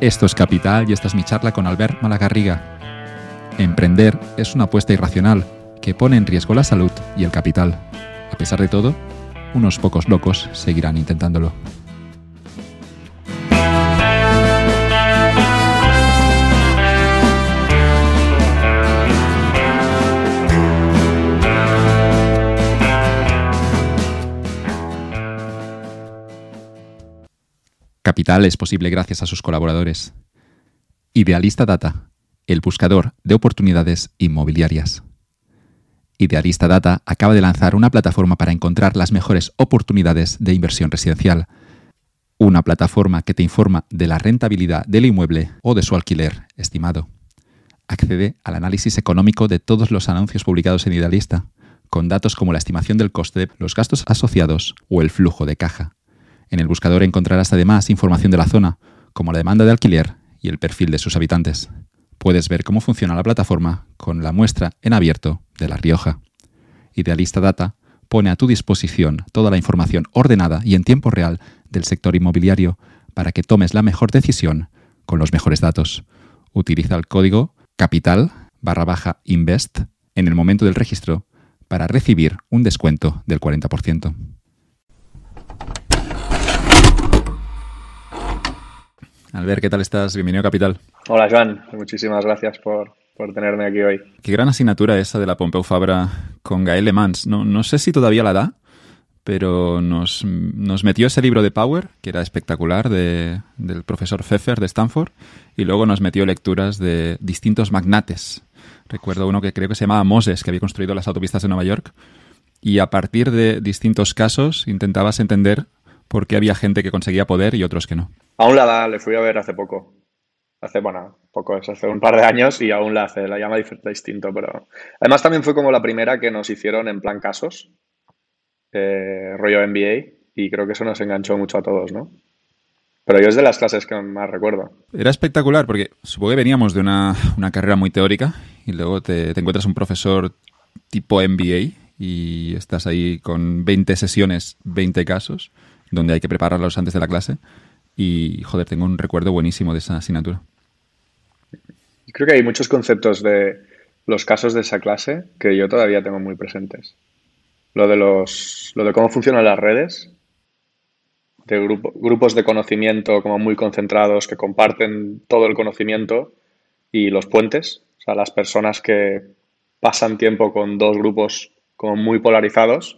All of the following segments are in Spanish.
Esto es Capital y esta es mi charla con Albert Malagarriga. Emprender es una apuesta irracional que pone en riesgo la salud y el capital. A pesar de todo, unos pocos locos seguirán intentándolo. Es posible gracias a sus colaboradores. Idealista Data, el buscador de oportunidades inmobiliarias. Idealista Data acaba de lanzar una plataforma para encontrar las mejores oportunidades de inversión residencial. Una plataforma que te informa de la rentabilidad del inmueble o de su alquiler estimado. Accede al análisis económico de todos los anuncios publicados en Idealista, con datos como la estimación del coste, los gastos asociados o el flujo de caja. En el buscador encontrarás además información de la zona, como la demanda de alquiler y el perfil de sus habitantes. Puedes ver cómo funciona la plataforma con la muestra en abierto de La Rioja. Idealista Data pone a tu disposición toda la información ordenada y en tiempo real del sector inmobiliario para que tomes la mejor decisión con los mejores datos. Utiliza el código capital barra baja invest en el momento del registro para recibir un descuento del 40%. Albert, ¿qué tal estás? Bienvenido a Capital. Hola, Joan. Muchísimas gracias por, tenerme aquí hoy. Qué gran asignatura esa de la Pompeu Fabra con Gael Le Mans. No, no sé si todavía la da, pero nos, metió ese libro de Power, que era espectacular, de, del profesor Pfeffer de Stanford, y luego nos metió lecturas de distintos magnates. Recuerdo uno que creo que se llamaba Moses, que había construido las autopistas de Nueva York, y a partir de distintos casos intentabas entender por qué había gente que conseguía poder y otros que no. Aún la da, le fui a ver hace poco. Hace, bueno, poco es, hace un par de años y aún la hace, la llama distinto, pero... Además también fue como la primera que nos hicieron en plan casos, eh, rollo MBA, y creo que eso nos enganchó mucho a todos, ¿no? Pero yo es de las clases que más recuerdo. Era espectacular porque supongo que veníamos de una, carrera muy teórica y luego te, te, encuentras un profesor tipo MBA y estás ahí con 20 sesiones, 20 casos, donde hay que prepararlos antes de la clase y, joder, tengo un recuerdo buenísimo de esa asignatura. Creo que hay muchos conceptos de los casos de esa clase que yo todavía tengo muy presentes. Lo de, los, lo de cómo funcionan las redes, de grupos de conocimiento como muy concentrados que comparten todo el conocimiento y los puentes, o sea, las personas que pasan tiempo con dos grupos como muy polarizados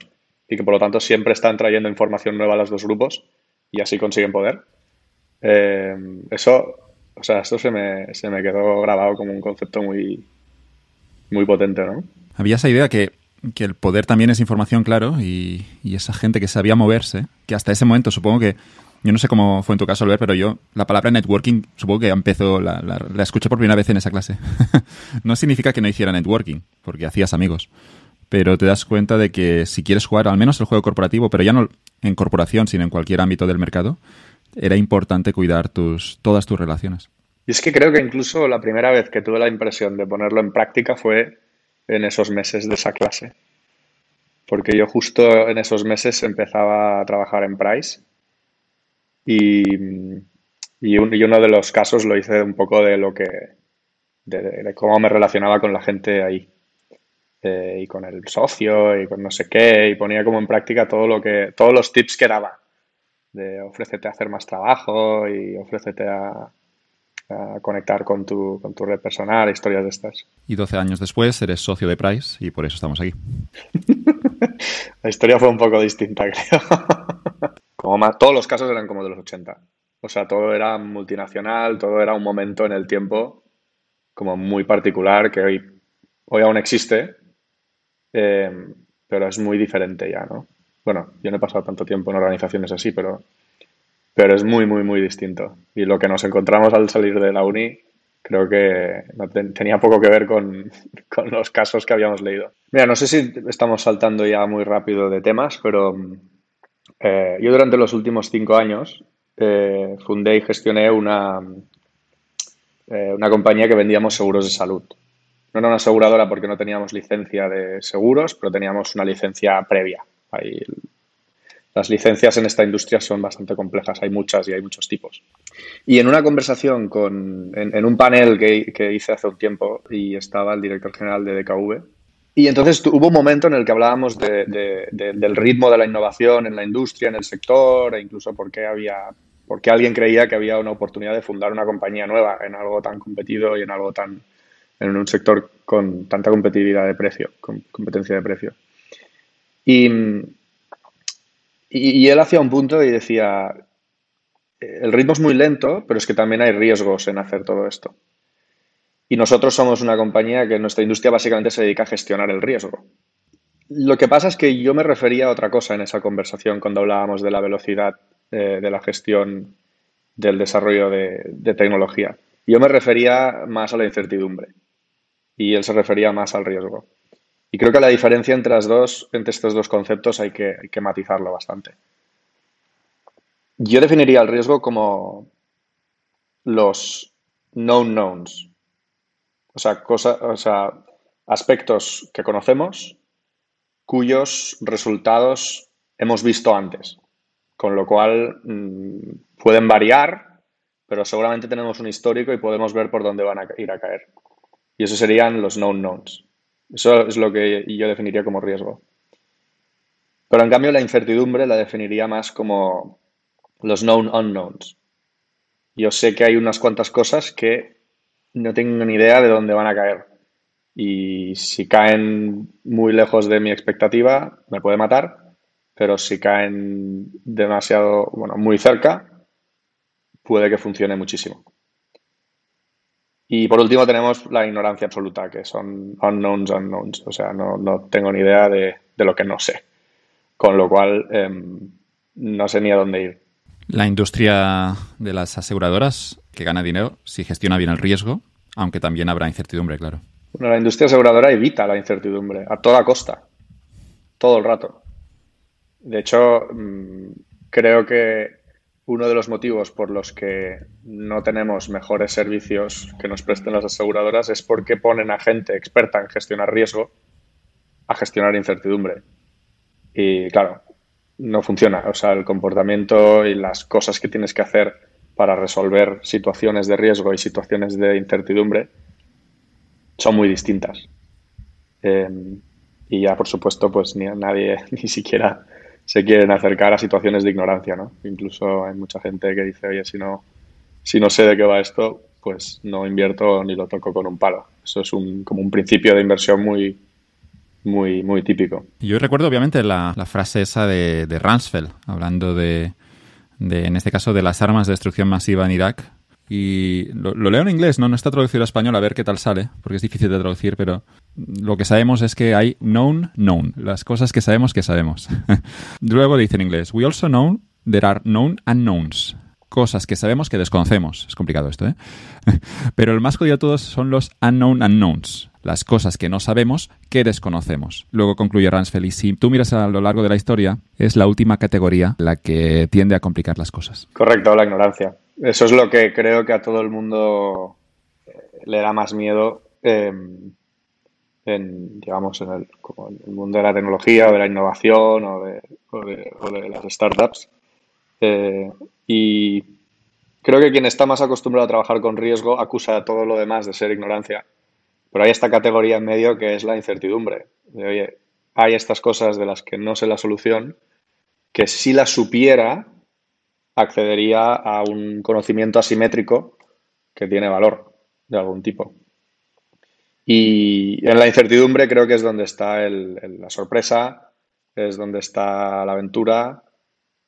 y que por lo tanto siempre están trayendo información nueva a los dos grupos y así consiguen poder. Eh, eso, o sea, esto se me, se me quedó grabado como un concepto muy, muy potente, ¿no? Había esa idea que, que el poder también es información, claro, y, y, esa gente que sabía moverse, que hasta ese momento supongo que, yo no sé cómo fue en tu caso, Albert, pero yo la palabra networking supongo que empezó, la, la, la escuché por primera vez en esa clase. no significa que no hiciera networking, porque hacías amigos, pero te das cuenta de que si quieres jugar al menos el juego corporativo, pero ya no en corporación, sino en cualquier ámbito del mercado, era importante cuidar tus, todas tus relaciones. Y es que creo que incluso la primera vez que tuve la impresión de ponerlo en práctica fue en esos meses de esa clase. Porque yo justo en esos meses empezaba a trabajar en Price y, y, uno de los casos lo hice un poco de lo que, de, cómo me relacionaba con la gente ahí. Eh, y con el socio y con no sé qué y ponía como en práctica todo lo que todos los tips que daba de ofrécete a hacer más trabajo y ofrécete a, conectar con tu, con tu red personal, historias de estas. Y 12 años después eres socio de Price y por eso estamos aquí. La historia fue un poco distinta, creo. como más, todos los casos eran como de los 80. O sea, todo era multinacional, todo era un momento en el tiempo como muy particular que hoy, hoy aún existe, eh, pero es muy diferente ya, ¿no? Bueno, yo no he pasado tanto tiempo en organizaciones así, pero, pero es muy, muy, muy distinto. Y lo que nos encontramos al salir de la uni creo que tenía poco que ver con, los casos que habíamos leído. Mira, no sé si estamos saltando ya muy rápido de temas, pero eh, yo durante los últimos cinco años eh, fundé y gestioné una, eh, una compañía que vendíamos seguros de salud. No era una aseguradora porque no teníamos licencia de seguros, pero teníamos una licencia previa. Las licencias en esta industria son bastante complejas, hay muchas y hay muchos tipos. Y en una conversación con, en, un panel que, hice hace un tiempo y estaba el director general de DKV, y entonces hubo un momento en el que hablábamos del ritmo de la innovación en la industria, en el sector, e incluso por qué había, porque alguien creía que había una oportunidad de fundar una compañía nueva en algo tan competido y en algo tan, en un sector con tanta competitividad de precio, con competencia de precio. Y, y, él hacía un punto y decía, el ritmo es muy lento, pero es que también hay riesgos en hacer todo esto. Y nosotros somos una compañía que nuestra industria básicamente se dedica a gestionar el riesgo. Lo que pasa es que yo me refería a otra cosa en esa conversación cuando hablábamos de la velocidad eh, de la gestión del desarrollo de, de, tecnología. Yo me refería más a la incertidumbre y él se refería más al riesgo. Y creo que la diferencia entre, las dos, entre estos dos conceptos hay que, matizarlo bastante. Yo definiría el riesgo como los known knowns. O sea, o sea, aspectos que conocemos cuyos resultados hemos visto antes. Con lo cual mm, pueden variar, pero seguramente tenemos un histórico y podemos ver por dónde van a ir a caer. Y esos serían los known knowns. Eso es lo que yo definiría como riesgo. Pero en cambio la incertidumbre la definiría más como los known unknowns. Yo sé que hay unas cuantas cosas que no tengo ni idea de dónde van a caer. Y si caen muy lejos de mi expectativa, me puede matar. Pero si caen demasiado, bueno, muy cerca, puede que funcione muchísimo. Y por último tenemos la ignorancia absoluta, que son unknowns unknowns. O sea, no, tengo ni idea de, lo que no sé. Con lo cual, em, no sé ni a dónde ir. La industria de las aseguradoras que gana dinero si gestiona bien el riesgo, aunque también habrá incertidumbre, claro. Bueno, la industria aseguradora evita la incertidumbre a toda costa, todo el rato. De hecho, mm, creo que uno de los motivos por los que no tenemos mejores servicios que nos presten las aseguradoras es porque ponen a gente experta en gestionar riesgo a gestionar incertidumbre. Y claro, no funciona. O sea, el comportamiento y las cosas que tienes que hacer para resolver situaciones de riesgo y situaciones de incertidumbre son muy distintas. Eh, y ya, por supuesto, pues ni nadie ni siquiera se quieren acercar a situaciones de ignorancia, ¿no? Incluso hay mucha gente que dice, oye, si no, si no sé de qué va esto, pues no invierto ni lo toco con un palo. Eso es un, como un principio de inversión muy, muy, muy típico. Yo recuerdo obviamente la, frase esa de, de Rumsfeld, hablando de, de, en este caso, de las armas de destrucción masiva en Irak, y lo, leo en inglés, ¿no? no está traducido al español, a ver qué tal sale, porque es difícil de traducir, pero lo que sabemos es que hay known, known, las cosas que sabemos que sabemos. Luego dice en inglés, we also know there are known unknowns, cosas que sabemos que desconocemos. Es complicado esto, ¿eh? pero el más jodido de todos son los unknown unknowns, las cosas que no sabemos que desconocemos. Luego concluye Ransfeld, y si tú miras a lo largo de la historia, es la última categoría la que tiende a complicar las cosas. Correcto, la ignorancia. Eso es lo que creo que a todo el mundo eh, le da más miedo em, en, digamos, en el, mundo de la tecnología o de la innovación o de, las startups. Eh, y creo que quien está más acostumbrado a trabajar con riesgo acusa a todo lo demás de ser ignorancia. Pero hay esta categoría en medio que es la incertidumbre. oye, hay estas cosas de las que no sé la solución, que si las supiera, accedería a un conocimiento asimétrico que tiene valor de algún tipo. Y en la incertidumbre creo que es donde está la sorpresa, es donde está la aventura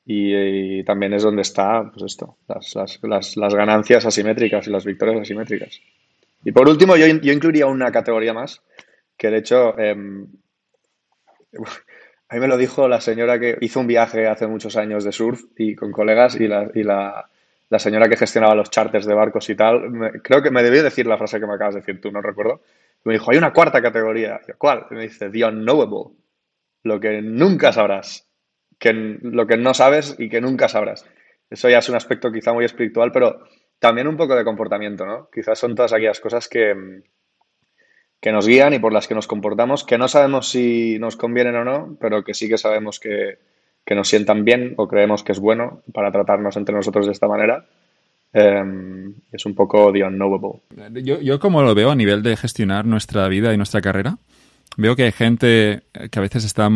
y, también es donde está pues esto, las, ganancias asimétricas y las victorias asimétricas. Y por último, yo, yo incluiría una categoría más, que de hecho em, a mí me lo dijo la señora que hizo un viaje hace muchos años de surf y con colegas y la, y la, la señora que gestionaba los charters de barcos y tal. creo que me debió decir la frase que me acabas de decir tú, no recuerdo. Me dijo, hay una cuarta categoría. ¿Cuál? me dice, the unknowable. Lo que nunca sabrás. Que, lo que no sabes y que nunca sabrás. Eso ya es un aspecto quizá muy espiritual, pero también un poco de comportamiento, ¿no? Quizás son todas aquellas cosas que, que nos guían y por las que nos comportamos, que no sabemos si nos convienen o no, pero que sí que sabemos que, que nos sientan bien o creemos que es bueno para tratarnos entre nosotros de esta manera. Em, es un poco the unknowable. Yo, yo como lo veo a nivel de gestionar nuestra vida y nuestra carrera, veo que hay gente que a veces está,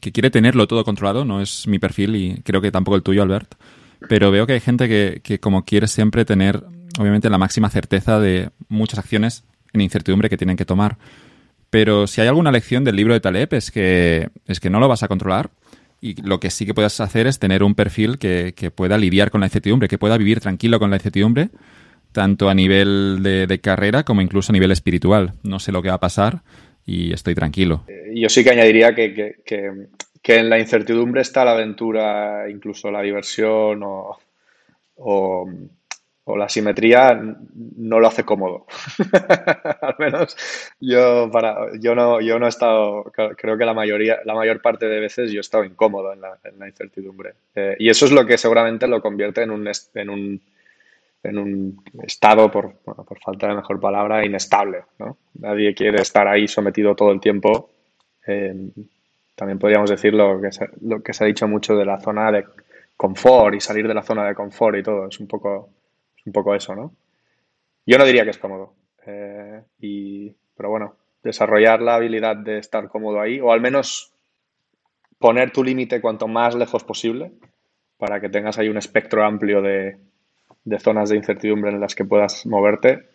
que quiere tenerlo todo controlado, no es mi perfil y creo que tampoco el tuyo, Albert, pero veo que hay gente que, que como quiere siempre tener, obviamente, la máxima certeza de muchas acciones en incertidumbre que tienen que tomar. Pero si hay alguna lección del libro de Taleb es que, es que no lo vas a controlar y lo que sí que puedes hacer es tener un perfil que, que pueda lidiar con la incertidumbre, que pueda vivir tranquilo con la incertidumbre, tanto a nivel de, carrera como incluso a nivel espiritual. No sé lo que va a pasar, y estoy tranquilo. Eh, yo sí que añadiría que, que, en la incertidumbre está la aventura, incluso la diversión o, la simetría no lo hace cómodo. Al menos yo para yo no yo no he estado creo que la mayoría la mayor parte de veces yo he estado incómodo en la, incertidumbre eh, y eso es lo que seguramente lo convierte en un en un en un estado, por, por falta de mejor palabra, inestable. ¿no? Nadie quiere estar ahí sometido todo el tiempo. Eh, también podríamos decir lo que, se, ha dicho mucho de la zona de confort y salir de la zona de confort y todo. Es un poco, un poco eso, ¿no? Yo no diría que es cómodo. Eh, y, pero bueno, desarrollar la habilidad de estar cómodo ahí, o al menos poner tu límite cuanto más lejos posible, para que tengas ahí un espectro amplio de, de zonas de incertidumbre en las que puedas moverte,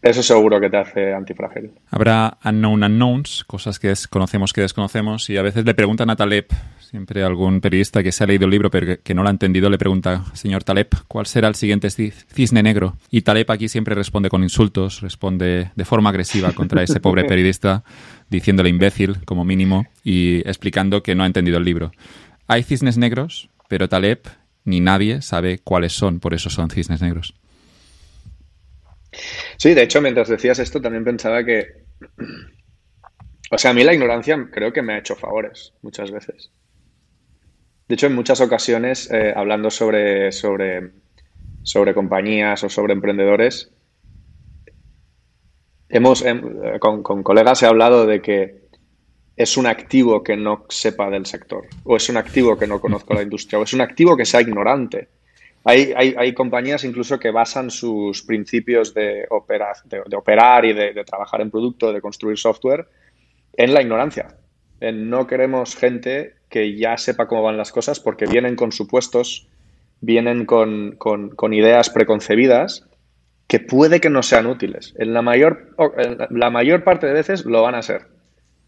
eso seguro que te hace antifrágil. Habrá unknown unknowns, cosas que conocemos que desconocemos, y a veces le preguntan a Taleb, siempre algún periodista que se ha leído el libro pero que, no lo ha entendido, le pregunta, señor Taleb, ¿cuál será el siguiente cisne negro? Y Taleb aquí siempre responde con insultos, responde de forma agresiva contra ese pobre periodista, diciéndole imbécil como mínimo y explicando que no ha entendido el libro. Hay cisnes negros, pero Taleb ni nadie sabe cuáles son, por eso son cisnes negros. Sí, de hecho, mientras decías esto, también pensaba que. O sea, a mí la ignorancia creo que me ha hecho favores muchas veces. De hecho, en muchas ocasiones, eh, hablando sobre, sobre, sobre compañías o sobre emprendedores, hemos, em, con, con colegas he hablado de que es un activo que no sepa del sector, o es un activo que no conozca la industria, o es un activo que sea ignorante. Hay, hay, compañías incluso que basan sus principios de, de, operar y de, trabajar en producto, de construir software, en la ignorancia. En no queremos gente que ya sepa cómo van las cosas porque vienen con supuestos, vienen con, con ideas preconcebidas que puede que no sean útiles. En la mayor, en la mayor parte de veces lo van a ser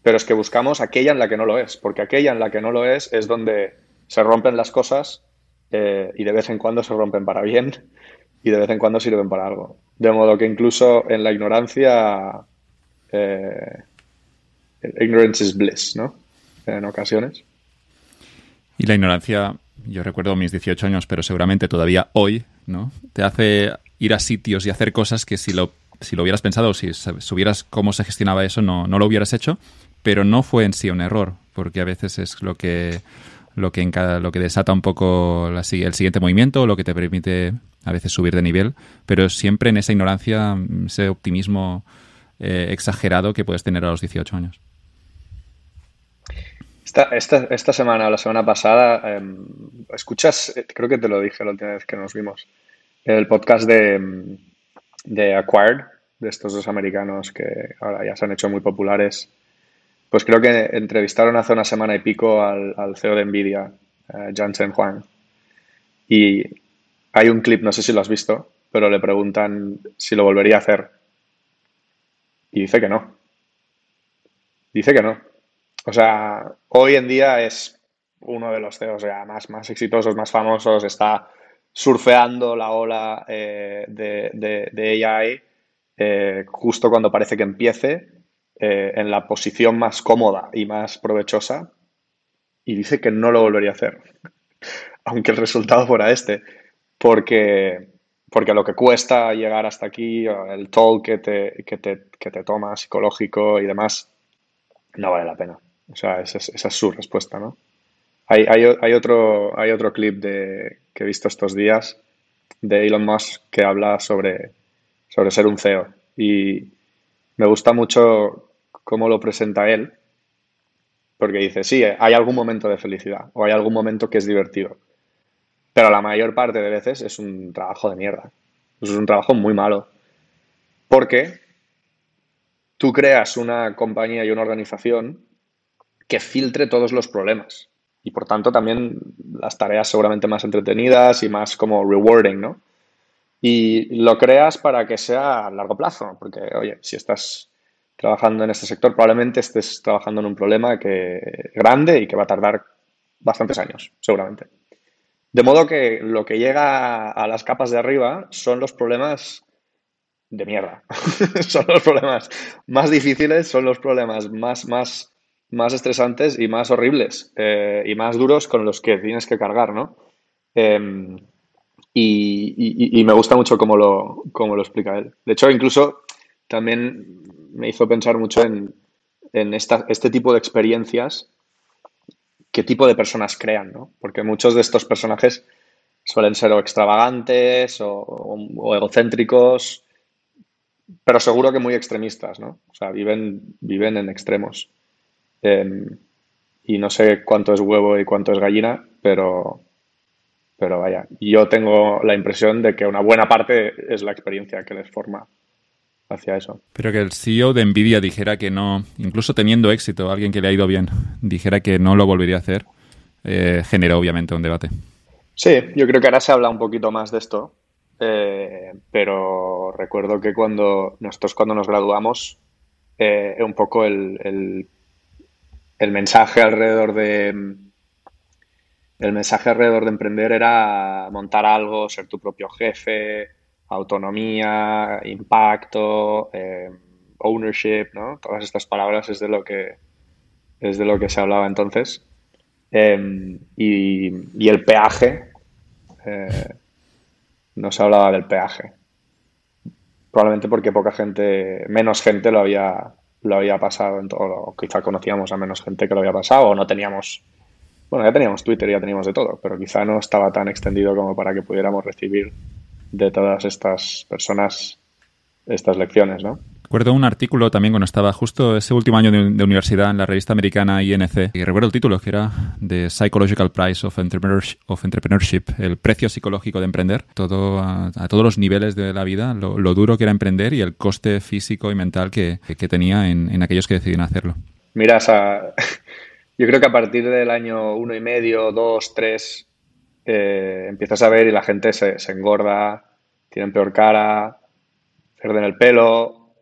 pero es que buscamos aquella en la que no lo es, porque aquella en la que no lo es es donde se rompen las cosas eh, y de vez en cuando se rompen para bien y de vez en cuando sirven para algo. De modo que incluso en la ignorancia, eh, ignorance is bliss, ¿no? En ocasiones. Y la ignorancia, yo recuerdo mis 18 años, pero seguramente todavía hoy, ¿no? Te hace ir a sitios y hacer cosas que si lo, si lo hubieras pensado, si supieras cómo se gestionaba eso, no, no lo hubieras hecho pero no fue en sí un error, porque a veces es lo que lo que, lo que desata un poco el siguiente movimiento, lo que te permite a veces subir de nivel, pero siempre en esa ignorancia, ese optimismo eh, exagerado que puedes tener a los 18 años. Esta, esta, esta semana o la semana pasada, em, escuchas, eh, creo que te lo dije la última vez que nos vimos, el podcast de, em, de Acquired, de estos dos americanos que ahora ya se han hecho muy populares pues creo que entrevistaron hace una semana y pico al, CEO de Nvidia, uh, Jensen Huang. Y hay un clip, no sé si lo has visto, pero le preguntan si lo volvería a hacer. Y dice que no. Dice que no. O sea, hoy en día es uno de los CEOs más, más exitosos, más famosos, está surfeando la ola eh, de, AI eh, justo cuando parece que empiece eh, en la posición más cómoda y más provechosa y dice que no lo volvería a hacer, aunque el resultado fuera este, porque, porque lo que cuesta llegar hasta aquí, el toll que te, que te, que te toma psicológico y demás, no vale la pena. O sea, esa es, su respuesta, ¿no? Hay, hay, hay, otro, hay otro clip de, que he visto estos días de Elon Musk que habla sobre, sobre ser un CEO y me gusta mucho cómo lo presenta él, porque dices, sí, hay algún momento de felicidad o hay algún momento que es divertido. Pero la mayor parte de veces es un trabajo de mierda. Es un trabajo muy malo. Porque tú creas una compañía y una organización que filtre todos los problemas. Y por tanto también las tareas seguramente más entretenidas y más como rewarding, ¿no? Y lo creas para que sea a largo plazo, porque, oye, si estás trabajando en este sector, probablemente estés trabajando en un problema que grande y que va a tardar bastantes años, seguramente. De modo que lo que llega a las capas de arriba son los problemas de mierda. son los problemas más difíciles, son los problemas más, más, más estresantes y más horribles eh, y más duros con los que tienes que cargar, ¿no? Em, y, me gusta mucho cómo lo, cómo lo explica él. De hecho, incluso también me hizo pensar mucho en, este tipo de experiencias, qué tipo de personas crean, ¿no? Porque muchos de estos personajes suelen ser o extravagantes o, egocéntricos, pero seguro que muy extremistas, ¿no? O sea, viven, viven en extremos. Em, y no sé cuánto es huevo y cuánto es gallina, pero, pero vaya, yo tengo la impresión de que una buena parte es la experiencia que les forma hacia eso. Pero que el CEO de Nvidia dijera que no, incluso teniendo éxito, alguien que le ha ido bien, dijera que no lo volvería a hacer, eh, generó obviamente un debate. Sí, yo creo que ahora se habla un poquito más de esto, eh, pero recuerdo que cuando nosotros cuando nos graduamos, eh, un poco el, el, mensaje alrededor de el mensaje alrededor de emprender era montar algo, ser tu propio jefe, autonomía, impacto, eh, ownership, ¿no? Todas estas palabras es de lo que, es de lo que se hablaba entonces. Em, y, el peaje, eh, no se hablaba del peaje. Probablemente porque poca gente, menos gente lo había, lo había pasado en todo, o quizá conocíamos a menos gente que lo había pasado, o no teníamos, bueno, ya teníamos Twitter, ya teníamos de todo, pero quizá no estaba tan extendido como para que pudiéramos recibir de todas estas personas estas lecciones, ¿no? Recuerdo un artículo también cuando estaba justo ese último año de, universidad en la revista americana INC, y recuerdo el título, que era The Psychological Price of Entrepreneurship, el precio psicológico de emprender, todo a, todos los niveles de la vida, lo, duro que era emprender y el coste físico y mental que, tenía en, aquellos que deciden hacerlo. Mira, yo creo que a partir del año uno y medio, dos, tres, eh, empiezas a ver y la gente se, engorda, tienen peor cara, pierden el pelo.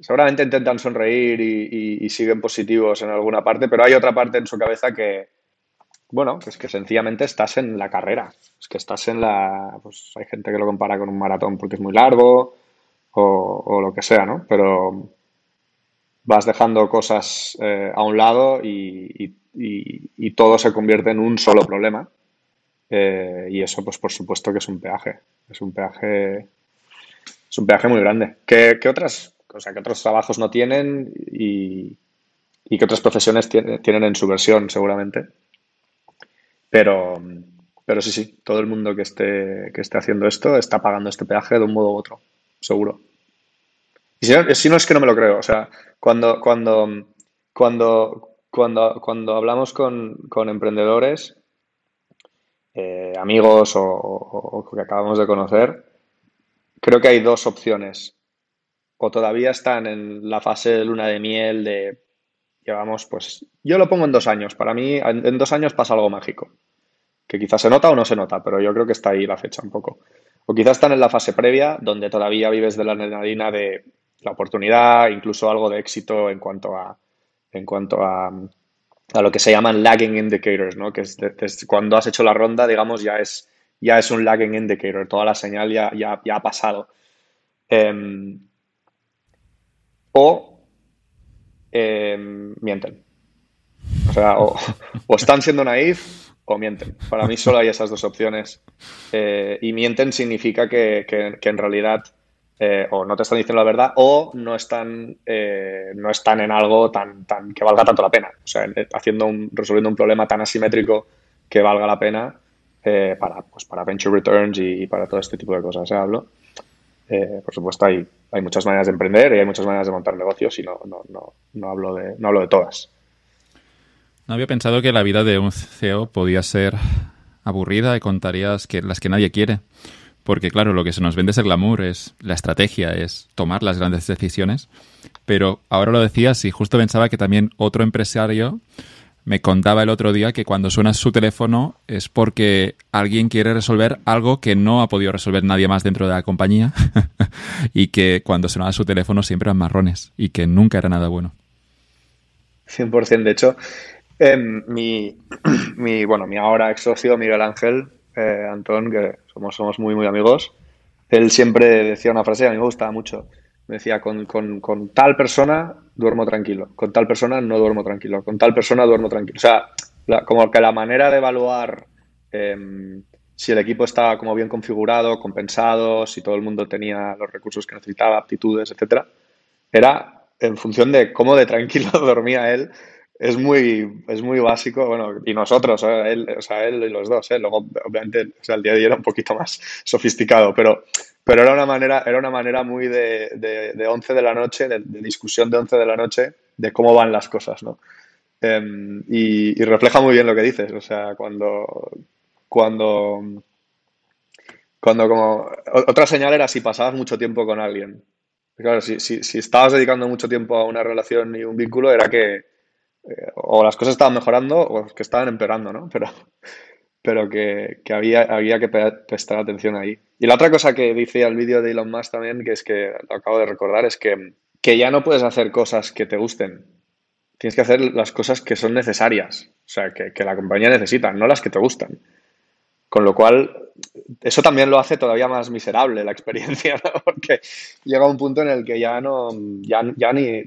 Seguramente intentan sonreír y, siguen positivos en alguna parte, pero hay otra parte en su cabeza que, bueno, es que sencillamente estás en la carrera. Es que estás en la. Pues hay gente que lo compara con un maratón porque es muy largo o, lo que sea, ¿no? Pero vas dejando cosas eh, a un lado y, todo se convierte en un solo problema. Eh, y eso, pues por supuesto que es un peaje. Es un peaje. Es un peaje muy grande. ¿Qué, otras, o sea, otros trabajos no tienen y, y qué otras profesiones tienen en su versión, seguramente? Pero, pero sí, sí, todo el mundo que esté, que esté haciendo esto está pagando este peaje de un modo u otro, seguro. Y si no, si no es que no me lo creo. O sea, cuando, cuando, cuando, cuando, cuando hablamos con, con emprendedores, eh, amigos o, que acabamos de conocer, creo que hay dos opciones. O todavía están en la fase de luna de miel de, llevamos, pues, yo lo pongo en dos años. Para mí, en, dos años pasa algo mágico. Que quizás se nota o no se nota, pero yo creo que está ahí la fecha un poco. O quizás están en la fase previa, donde todavía vives de la adrenalina de la oportunidad, incluso algo de éxito en cuanto a, en cuanto a a lo que se llaman lagging indicators, ¿no? Que es, cuando has hecho la ronda, digamos, ya es, ya es un lagging indicator, toda la señal ya, ya, ya ha pasado. Em, o em, mienten. O sea, o, están siendo naif o mienten. Para mí solo hay esas dos opciones. Eh, y mienten significa que, que en realidad eh, o no te están diciendo la verdad o no están, eh, no están en algo tan, tan que valga tanto la pena. O sea, haciendo un, resolviendo un problema tan asimétrico que valga la pena eh, para, pues, para venture returns y, para todo este tipo de cosas. hablo. por supuesto, hay, hay muchas maneras de emprender y hay muchas maneras de montar negocios y no, no, no, no, hablo, de, no hablo de todas. No había pensado que la vida de un CEO podía ser aburrida y contarías que las que nadie quiere. Porque claro, lo que se nos vende es el glamour, es la estrategia, es tomar las grandes decisiones. Pero ahora lo decías y justo pensaba que también otro empresario me contaba el otro día que cuando suena su teléfono es porque alguien quiere resolver algo que no ha podido resolver nadie más dentro de la compañía y que cuando sonaba su teléfono siempre eran marrones y que nunca era nada bueno. 100%. De hecho, em, mi, mi, bueno, mi ahora ex socio Miguel Ángel, eh, Antón, que somos, muy, muy amigos, él siempre decía una frase que a mí me gustaba mucho. Me decía, con, con tal persona duermo tranquilo, con tal persona no duermo tranquilo, con tal persona duermo tranquilo. O sea, como que la manera de evaluar em, si el equipo estaba como bien configurado, compensado, si todo el mundo tenía los recursos que necesitaba, aptitudes, etcétera, era en función de cómo de tranquilo dormía él. Es muy, es muy básico, bueno, y nosotros, ¿eh? él, o sea, él y los dos, ¿eh? luego obviamente o sea, el día de hoy era un poquito más sofisticado, pero pero era una manera, era una manera muy de, de, 11 de la noche, de, discusión de 11 de la noche, de cómo van las cosas, ¿no? Em, y, refleja muy bien lo que dices, o sea, cuando, cuando, cuando como, otra señal era si pasabas mucho tiempo con alguien. Claro, si, si, si estabas dedicando mucho tiempo a una relación y un vínculo, era que o las cosas estaban mejorando o que estaban empeorando, ¿no? Pero, pero que, que había, había que prestar atención ahí. Y la otra cosa que dice el vídeo de Elon Musk también, que es que lo acabo de recordar, es que, que ya no puedes hacer cosas que te gusten. Tienes que hacer las cosas que son necesarias, o sea, que, que la compañía necesita, no las que te gustan. Con lo cual, eso también lo hace todavía más miserable la experiencia, ¿no? porque llega un punto en el que ya no, ya, ya ni,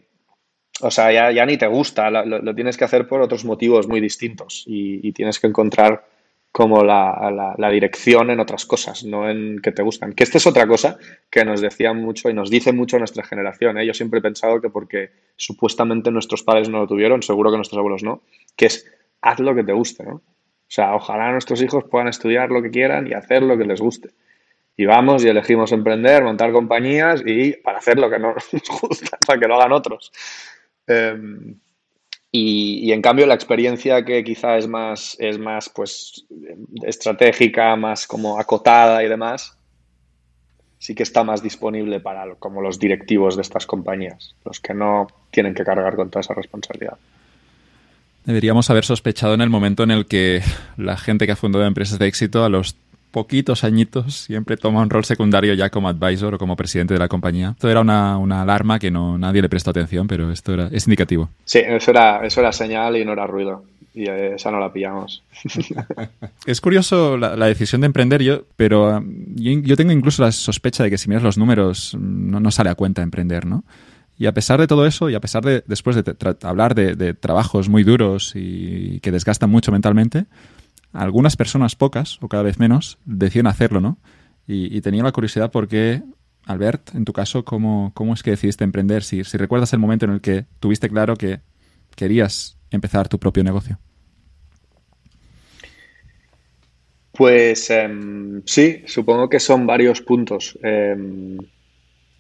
o sea, ya, ni te gusta, lo, tienes que hacer por otros motivos muy distintos y, tienes que encontrar como la, la, dirección en otras cosas, no en que te gustan. Que esta es otra cosa que nos decía mucho y nos dice mucho nuestra generación. ¿eh? Yo siempre he pensado que porque supuestamente nuestros padres no lo tuvieron, seguro que nuestros abuelos no, que es haz lo que te guste, ¿no? O sea, ojalá nuestros hijos puedan estudiar lo que quieran y hacer lo que les guste. Y vamos y elegimos emprender, montar compañías y para hacer lo que no nos gusta, para que lo hagan otros. Em, y, en cambio la experiencia que quizá es más, es más pues, estratégica, más como acotada y demás, sí que está más disponible para como los directivos de estas compañías, los que no tienen que cargar con toda esa responsabilidad. Deberíamos haber sospechado en el momento en el que la gente que ha fundado empresas de éxito a los poquitos añitos siempre toma un rol secundario ya como advisor o como presidente de la compañía. Esto era una, alarma que no nadie le prestó atención, pero esto era, es indicativo. Sí, eso era, eso era señal y no era ruido. Y esa no la pillamos. es curioso la, decisión de emprender, yo, pero um, yo, tengo incluso la sospecha de que si miras los números no, no sale a cuenta emprender, ¿no? Y a pesar de todo eso, y a pesar de después de hablar de, de, trabajos muy duros y que desgastan mucho mentalmente, algunas personas, pocas o cada vez menos, deciden hacerlo, ¿no? Y, tenía la curiosidad porque, Albert, en tu caso, ¿cómo, cómo es que decidiste emprender? Si, si, recuerdas el momento en el que tuviste claro que querías empezar tu propio negocio. Pues em, sí, supongo que son varios puntos. Em,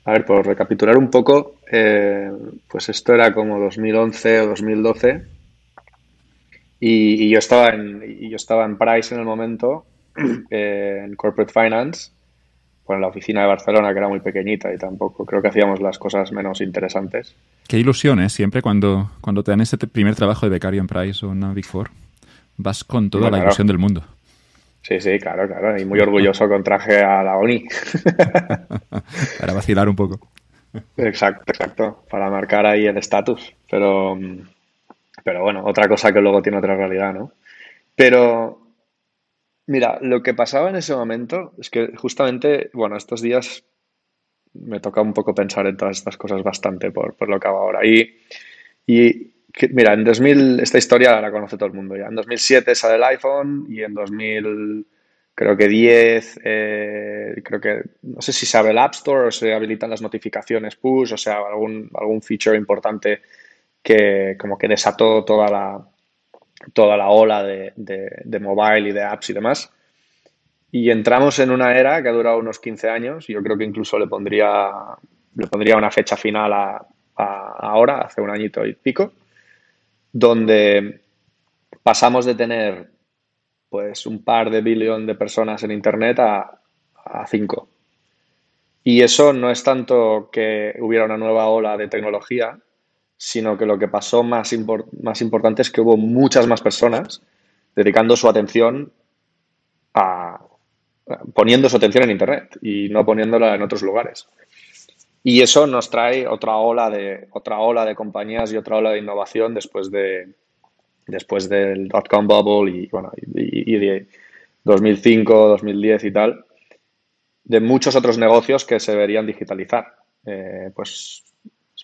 a ver, por recapitular un poco, eh, pues esto era como 2011 o 2012 y, yo, estaba en, yo estaba en Price en el momento, eh, en Corporate Finance, pues en la oficina de Barcelona, que era muy pequeñita y tampoco creo que hacíamos las cosas menos interesantes. Qué ilusión, ¿eh? Siempre cuando, cuando te dan ese primer trabajo de becario en Price o en Big Four, vas con toda la ilusión del mundo. Sí, sí, claro, claro. Y muy orgulloso con traje a la ONI. Para vacilar un poco. Exacto, exacto. Para marcar ahí el estatus. Pero, pero bueno, otra cosa que luego tiene otra realidad, ¿no? Pero, mira, lo que pasaba en ese momento es que justamente, bueno, estos días me toca un poco pensar en todas estas cosas bastante por, lo que hago ahora. Y, y mira, en 2000, esta historia la conoce todo el mundo ya. En 2007 sale el iPhone y en 2000, creo que 10, eh, creo que, no sé si sabe el App Store o se habilitan las notificaciones push, o sea, algún, algún feature importante que como que desató toda la, toda la ola de, de, mobile y de apps y demás. Y entramos en una era que ha durado unos 15 años. Yo creo que incluso le pondría, le pondría una fecha final a, ahora, hace un añito y pico, donde pasamos de tener pues un par de billón de personas en Internet a, a cinco. Y eso no es tanto que hubiera una nueva ola de tecnología, sino que lo que pasó más, más importante es que hubo muchas más personas dedicando su atención a, poniendo su atención en Internet y no poniéndola en otros lugares. Y eso nos trae otra ola de, otra ola de compañías y otra ola de innovación después, de, después del dot-com bubble y, bueno, y, de 2005, 2010 y tal, de muchos otros negocios que se deberían digitalizar. Eh, pues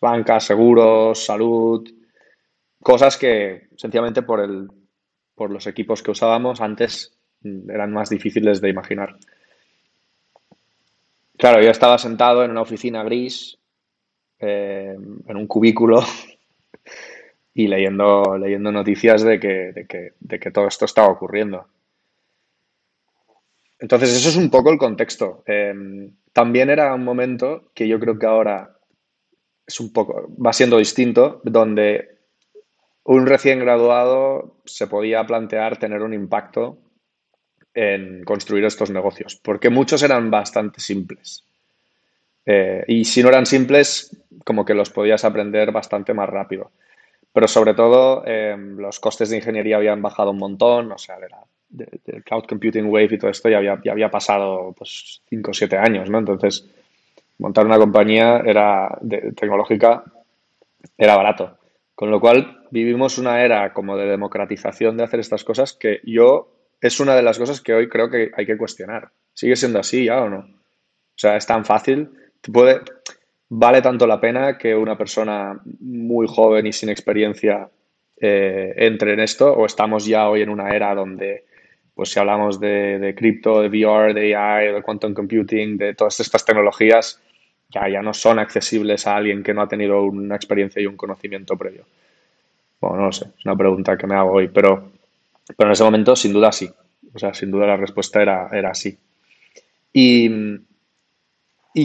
bancas, seguros, salud, cosas que sencillamente por, el, por los equipos que usábamos antes eran más difíciles de imaginar. Claro, yo estaba sentado en una oficina gris, eh, en un cubículo, y leyendo, leyendo noticias de que, de, que, todo esto estaba ocurriendo. Entonces, eso es un poco el contexto. Eh, también era un momento que yo creo que ahora es un poco, va siendo distinto, donde un recién graduado se podía plantear tener un impacto en construir estos negocios, porque muchos eran bastante simples. Eh, y si no eran simples, como que los podías aprender bastante más rápido. Pero sobre todo, eh, los costes de ingeniería habían bajado un montón, o sea, del cloud computing wave y todo esto ya había, ya había pasado pues 5 o 7 años, ¿no? Entonces, montar una compañía era tecnológica era barato. Con lo cual, vivimos una era como de democratización de hacer estas cosas que yo es una de las cosas que hoy creo que hay que cuestionar. ¿Sigue siendo así ya o no? O sea, es tan fácil. Puede, vale tanto la pena que una persona muy joven y sin experiencia eh, entre en esto o estamos ya hoy en una era donde, pues si hablamos de, de cripto, de VR, de AI, de quantum computing, de todas estas tecnologías, ya, ya no son accesibles a alguien que no ha tenido una experiencia y un conocimiento previo. Bueno, no lo sé, es una pregunta que me hago hoy, pero pero en ese momento, sin duda, sí. O sea, sin duda la respuesta era, era sí. Y,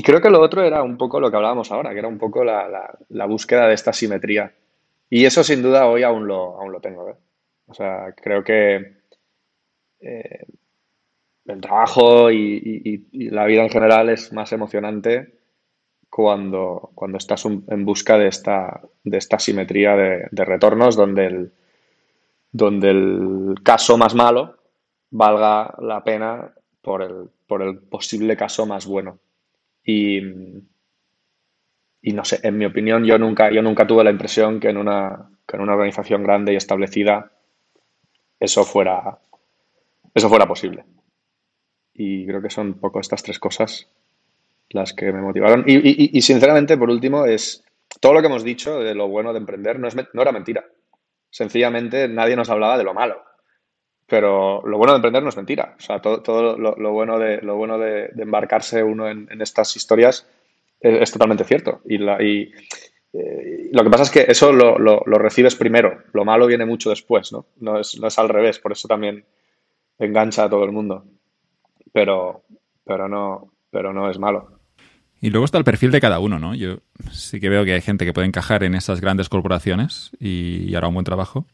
creo que lo otro era un poco lo que hablábamos ahora, que era un poco la, búsqueda de esta simetría. Y eso sin duda hoy aún lo, aún lo tengo. ¿eh? O sea, creo que eh, el trabajo y, la vida en general es más emocionante cuando, cuando estás en busca de esta, de esta simetría de, retornos donde el, donde el caso más malo valga la pena por el, por el posible caso más bueno. Y, y, no sé, en mi opinión, yo nunca, yo nunca tuve la impresión que en, una, que en una organización grande y establecida eso fuera, eso fuera posible. Y creo que son un poco estas tres cosas las que me motivaron. Y, y, sinceramente, por último, es todo lo que hemos dicho de lo bueno de emprender no, es, no era mentira. Sencillamente nadie nos hablaba de lo malo. Pero lo bueno de emprender no es mentira. O sea, todo, lo, bueno de, lo bueno de, embarcarse uno en, estas historias es, totalmente cierto. Y, la, y eh, lo que pasa es que eso lo, recibes primero. Lo malo viene mucho después, ¿no? No es, no es al revés. Por eso también engancha a todo el mundo. Pero, pero, no, pero no es malo. Y luego está el perfil de cada uno, ¿no? Yo sí que veo que hay gente que puede encajar en esas grandes corporaciones y, hará un buen trabajo.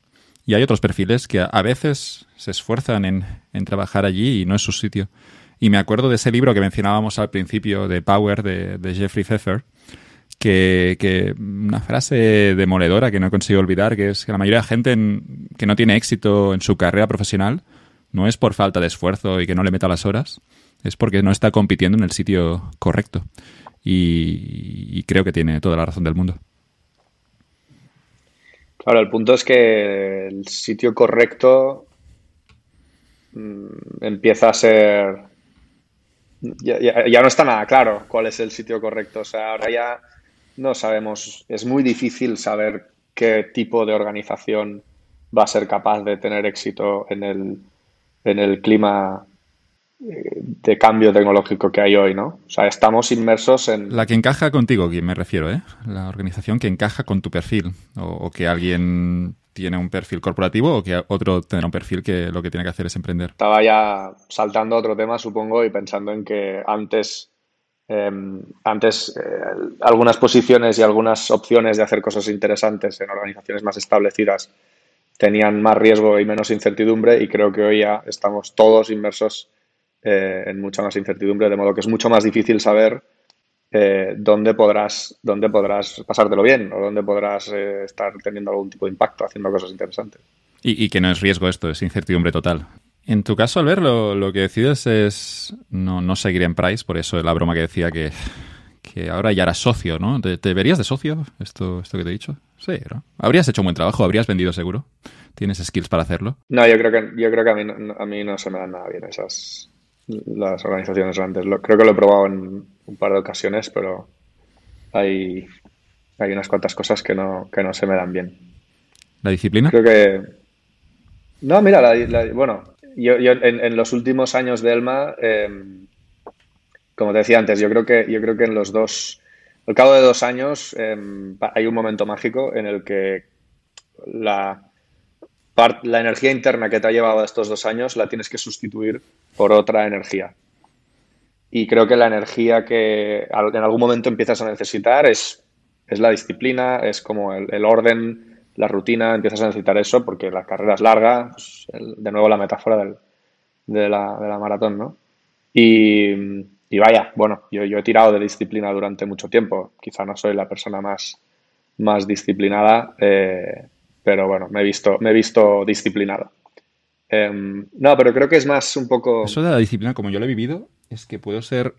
Y hay otros perfiles que a veces se esfuerzan en, trabajar allí y no es su sitio. Y me acuerdo de ese libro que mencionábamos al principio de Power de, Jeffrey Pfeffer, que, que, una frase demoledora que no consigo olvidar, que es que la mayoría de gente que no tiene éxito en su carrera profesional no es por falta de esfuerzo y que no le meta las horas, es porque no está compitiendo en el sitio correcto. Y, creo que tiene toda la razón del mundo. Claro, el punto es que el sitio correcto mm, empieza a ser... Ya, ya, no está nada claro cuál es el sitio correcto. O sea, ahora ya no sabemos, es muy difícil saber qué tipo de organización va a ser capaz de tener éxito en el, en el clima de cambio tecnológico que hay hoy, ¿no? O sea, estamos inmersos en... La que encaja contigo, quien me refiero, ¿eh? La organización que encaja con tu perfil. O, que alguien tiene un perfil corporativo o que otro tendrá un perfil que lo que tiene que hacer es emprender. Estaba ya saltando a otro tema, supongo, y pensando en que antes, em, antes eh, algunas posiciones y algunas opciones de hacer cosas interesantes en organizaciones más establecidas tenían más riesgo y menos incertidumbre y creo que hoy ya estamos todos inmersos eh, en mucha más incertidumbre, de modo que es mucho más difícil saber eh, dónde, podrás, dónde podrás pasártelo bien o dónde podrás eh, estar teniendo algún tipo de impacto haciendo cosas interesantes. Y, que no es riesgo esto, es incertidumbre total. En tu caso, Albert, lo, lo que decides es no, no seguir en Price, por eso la broma que decía que, que ahora ya eras socio, ¿no? ¿Te, verías de socio esto, esto que te he dicho? Sí, ¿no? Habrías hecho un buen trabajo, habrías vendido seguro. ¿Tienes skills para hacerlo? No, yo creo que, yo creo que a, mí, a mí no se me dan nada bien esas las organizaciones grandes. creo que lo he probado en un par de ocasiones, pero hay, hay unas cuantas cosas que no, que no se me dan bien. ¿La disciplina? Creo que... No, mira, bueno, yo, yo en, los últimos años de Elma, em, como te decía antes, yo creo que, yo creo que en los dos, al cabo de dos años, em, hay un momento mágico en el que la, la energía interna que te ha llevado estos dos años la tienes que sustituir por otra energía. Y creo que la energía que en algún momento empiezas a necesitar es, es la disciplina, es como el, orden, la rutina, empiezas a necesitar eso porque la carrera es larga, pues, de nuevo la metáfora del, de, la, de, la, maratón, ¿no? Y, vaya, bueno, yo, yo, he tirado de disciplina durante mucho tiempo, quizá no soy la persona más, más disciplinada, eh, pero bueno, me he visto, me he visto disciplinado. Em, no, pero creo que es más un poco... Eso de la disciplina, como yo lo he vivido, es que puedo ser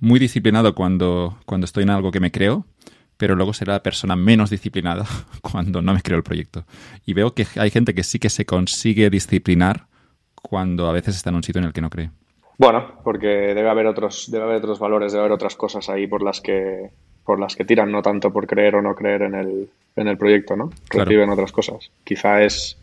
muy disciplinado cuando, cuando estoy en algo que me creo, pero luego será la persona menos disciplinada cuando no me creo el proyecto. Y veo que hay gente que sí que se consigue disciplinar cuando a veces está en un sitio en el que no cree. Bueno, porque debe haber otros, debe haber otros valores, debe haber otras cosas ahí por las que por las que tiran, no tanto por creer o no creer en el, en el proyecto, ¿no? Reciben otras cosas. Quizá es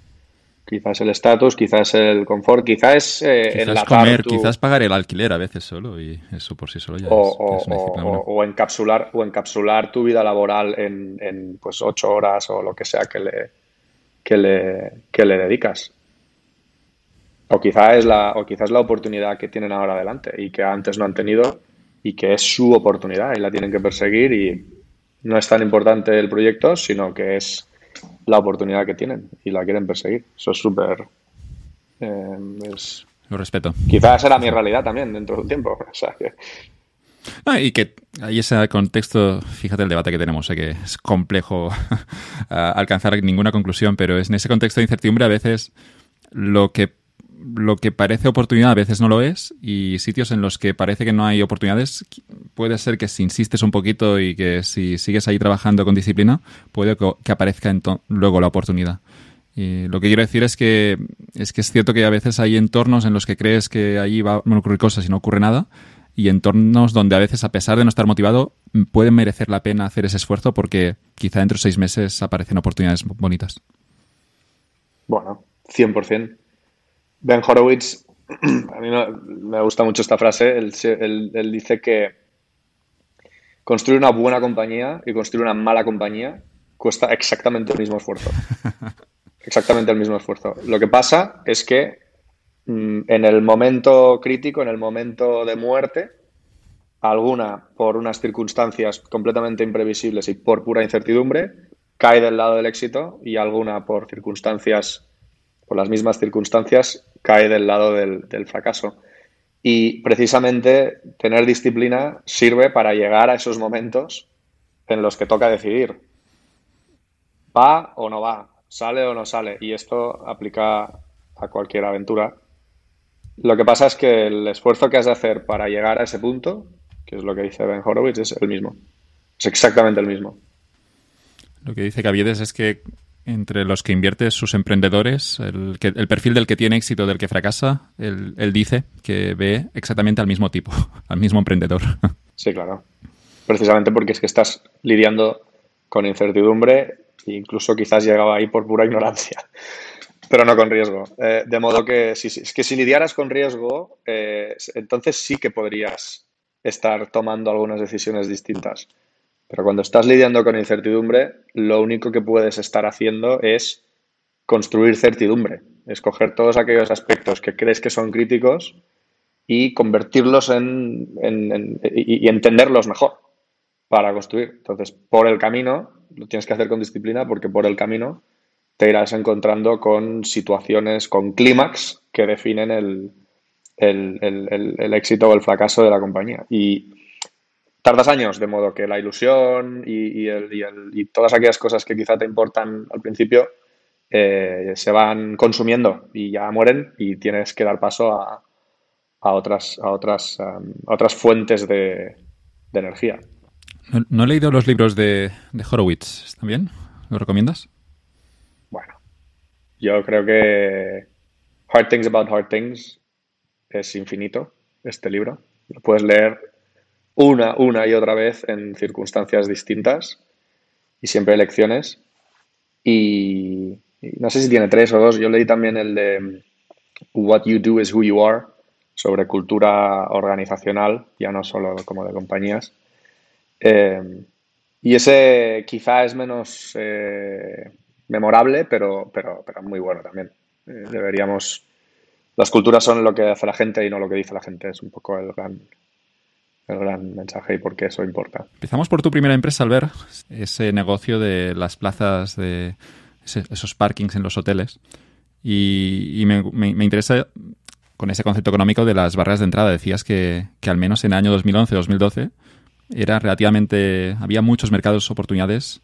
quizás el estatus, quizás el confort, quizás eh, quizás comer, quizás pagar el alquiler a veces solo y eso por sí solo ya o, es, o, encapsular o encapsular tu vida laboral en, en, pues ocho horas o lo que sea que le que le, que le dedicas. O quizás es la o quizás la oportunidad que tienen ahora adelante y que antes no han tenido y que es su oportunidad y la tienen que perseguir y no es tan importante el proyecto, sino que es la oportunidad que tienen y la quieren perseguir. Eso es súper... Eh, Lo respeto. Quizás será mi realidad también dentro de un tiempo. y que hay ese contexto, fíjate el debate que tenemos, sé que es complejo alcanzar ninguna conclusión, pero es en ese contexto de incertidumbre a veces lo que lo que parece oportunidad a veces no lo es y sitios en los que parece que no hay oportunidades puede ser que si insistes un poquito y que si sigues ahí trabajando con disciplina puede que aparezca luego la oportunidad. Y lo que quiero decir es que, es que es cierto que a veces hay entornos en los que crees que allí van a ocurrir cosas y no ocurre nada y entornos donde a veces a pesar de no estar motivado puede merecer la pena hacer ese esfuerzo porque quizá dentro de seis meses aparecen oportunidades bonitas. Bueno, 100%. Ben Horowitz, a mí me gusta mucho esta frase, él, dice que construir una buena compañía y construir una mala compañía cuesta exactamente el mismo esfuerzo. Exactamente el mismo esfuerzo. Lo que pasa es que mm, en el momento crítico, en el momento de muerte, alguna por unas circunstancias completamente imprevisibles y por pura incertidumbre, cae del lado del éxito y alguna por circunstancias, por las mismas circunstancias, cae del lado del, fracaso. Y precisamente tener disciplina sirve para llegar a esos momentos en los que toca decidir. ¿Va o no va? ¿Sale o no sale? Y esto aplica a cualquier aventura. Lo que pasa es que el esfuerzo que has de hacer para llegar a ese punto, que es lo que dice Ben Horowitz, es el mismo. Es exactamente el mismo. Lo que dice Caviedes es que entre los que invierte sus emprendedores, el, el perfil del que tiene éxito, del que fracasa, él, dice que ve exactamente al mismo tipo, al mismo emprendedor. Sí, claro. Precisamente porque es que estás lidiando con incertidumbre e incluso quizás llegaba ahí por pura ignorancia, pero no con riesgo. Eh, de modo que que si lidiaras con riesgo, eh, entonces sí que podrías estar tomando algunas decisiones distintas. Pero cuando estás lidiando con incertidumbre, lo único que puedes estar haciendo es construir certidumbre, escoger todos aquellos aspectos que crees que son críticos y convertirlos en, y, entenderlos mejor para construir. Entonces, por el camino, lo tienes que hacer con disciplina porque por el camino te irás encontrando con situaciones, con clímax que definen el, el, éxito o el fracaso de la compañía. Y tardas años, de modo que la ilusión y, y todas aquellas cosas que quizá te importan al principio eh, se van consumiendo y ya mueren y tienes que dar paso a, a otras, a otras, um, otras fuentes de, energía. No, he leído los libros de, de Horowitz, ¿también? ¿Lo recomiendas? Bueno, yo creo que Hard Things About Hard Things es infinito, este libro. Lo puedes leer una, una y otra vez en circunstancias distintas y siempre lecciones. Y, no sé si tiene tres o dos. Yo leí también el de What You Do is Who You Are, sobre cultura organizacional, ya no solo como de compañías. Eh, y ese quizá es menos eh, memorable, pero, pero, pero, muy bueno también. Eh, deberíamos. Las culturas son lo que hace la gente y no lo que dice la gente. Es un poco el gran, el gran mensaje y por qué eso importa. Empezamos por tu primera empresa, al ver ese negocio de las plazas de esos parkings en los hoteles. Y, me, interesa con ese concepto económico de las barreras de entrada. Decías que, al menos en el año 2011-2012 era relativamente había muchos mercados oportunidades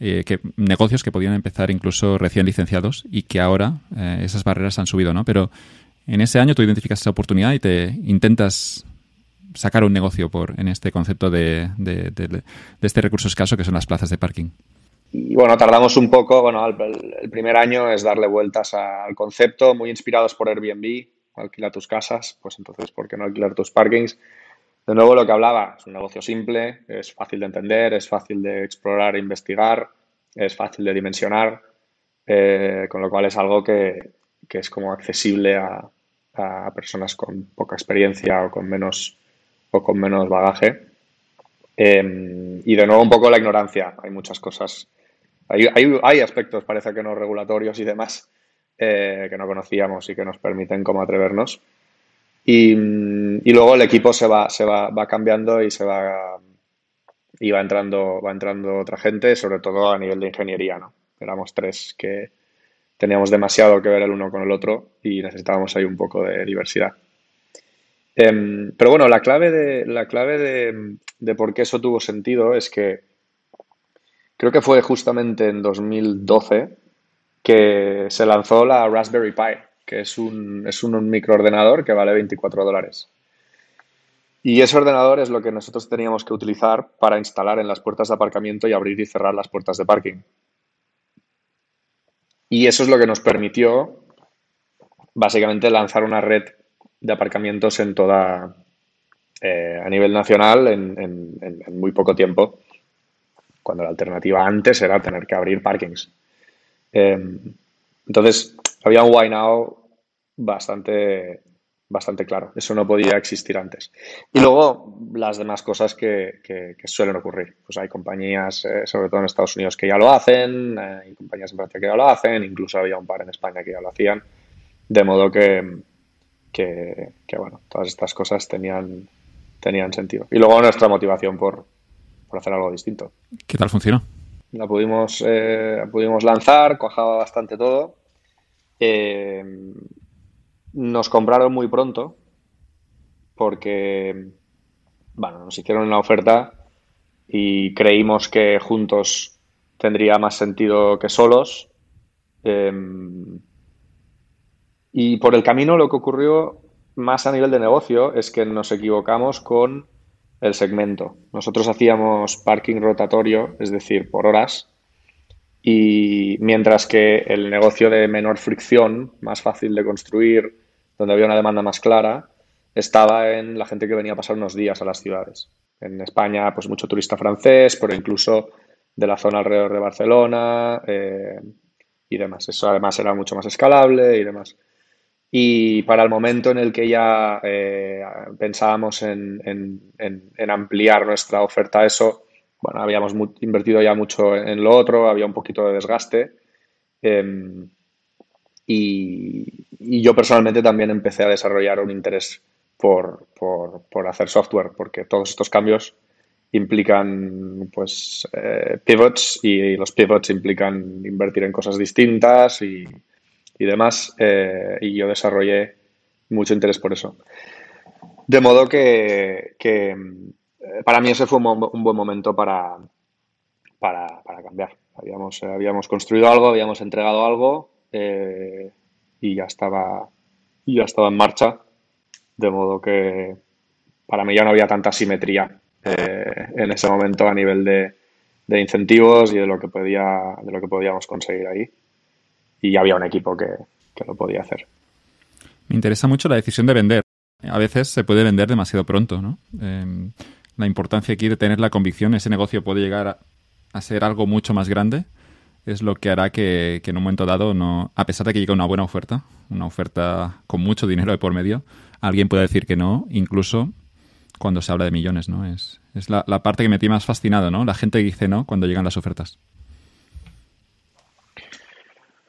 eh, que negocios que podían empezar incluso recién licenciados y que ahora eh, esas barreras han subido no pero en ese año tú identificas esa oportunidad y te intentas sacar un negocio por en este concepto de, de este recurso escaso que son las plazas de parking y bueno, tardamos un poco, bueno, el, primer año es darle vueltas al concepto, muy inspirados por Airbnb, alquila tus casas, pues entonces, ¿por qué no alquilar tus parkings? De nuevo, lo que hablaba, es un negocio simple, es fácil de entender, es fácil de explorar e investigar, es fácil de dimensionar, eh, con lo cual es algo que, es como accesible a, personas con poca experiencia o con menos, o con menos bagaje. Em, y de nuevo un poco la ignorancia. Hay muchas cosas hay, aspectos, parece que no regulatorios y demás, eh, que no conocíamos y que nos permiten como atrevernos. Y, luego el equipo se va, se va, va, cambiando y se va y va entrando, va entrando otra gente, sobre todo a nivel de ingeniería, ¿no? Éramos tres que teníamos demasiado que ver el uno con el otro y necesitábamos ahí un poco de diversidad. Em, pero bueno, la clave, de, la clave de, por qué eso tuvo sentido es que creo que fue justamente en 2012 que se lanzó la Raspberry Pi, que es un, es un microordenador que vale 24 dólares. Y ese ordenador es lo que nosotros teníamos que utilizar para instalar en las puertas de aparcamiento y abrir y cerrar las puertas de parking. Y eso es lo que nos permitió básicamente lanzar una red de aparcamientos en toda, eh, a nivel nacional en muy poco tiempo cuando la alternativa antes era tener que abrir parkings. Em, entonces, había un why now bastante, bastante claro. Eso no podía existir antes. Y luego, las demás cosas que, suelen ocurrir. Pues hay compañías, eh, sobre todo en Estados Unidos, que ya lo hacen, eh, hay compañías en Francia que ya lo hacen, incluso había un par en España que ya lo hacían. De modo que, que, bueno, todas estas cosas tenían, tenían sentido. Y luego nuestra motivación por, por hacer algo distinto. ¿Qué tal funcionó? La pudimos, eh, pudimos lanzar, cojaba bastante todo. Eh, nos compraron muy pronto porque, bueno, nos hicieron una oferta y creímos que juntos tendría más sentido que solos. Eh, y por el camino lo que ocurrió más a nivel de negocio es que nos equivocamos con el segmento. Nosotros hacíamos parking rotatorio, es decir, por horas, y mientras que el negocio de menor fricción, más fácil de construir, donde había una demanda más clara, estaba en la gente que venía a pasar unos días a las ciudades. En España, pues mucho turista francés, pero incluso de la zona alrededor de Barcelona eh, y demás. Eso además era mucho más escalable y demás. Y para el momento en el que ya eh, pensábamos en, ampliar nuestra oferta eso, bueno, habíamos invertido ya mucho en, lo otro, había un poquito de desgaste. Em, y, yo personalmente también empecé a desarrollar un interés por, hacer software, porque todos estos cambios implican pues eh, pivots y los pivots implican invertir en cosas distintas y, demás eh, y yo desarrollé mucho interés por eso. De modo que, eh, para mí ese fue un, buen momento para, para, cambiar. Habíamos, habíamos construido algo, habíamos entregado algo y ya estaba, ya estaba en marcha. De modo que para mí ya no había tanta simetría eh, en ese momento a nivel de, incentivos y de lo que podía, de lo que podíamos conseguir ahí. Y había un equipo que, lo podía hacer. Me interesa mucho la decisión de vender. A veces se puede vender demasiado pronto, ¿no? Em, la importancia aquí de tener la convicción, ese negocio puede llegar a, ser algo mucho más grande, es lo que hará que, que, en un momento dado, no, a pesar de que llegue una buena oferta, una oferta con mucho dinero de por medio, alguien puede decir que no, incluso cuando se habla de millones, ¿no? Es, es la, parte que me tiene más fascinado, ¿no? La gente dice no cuando llegan las ofertas.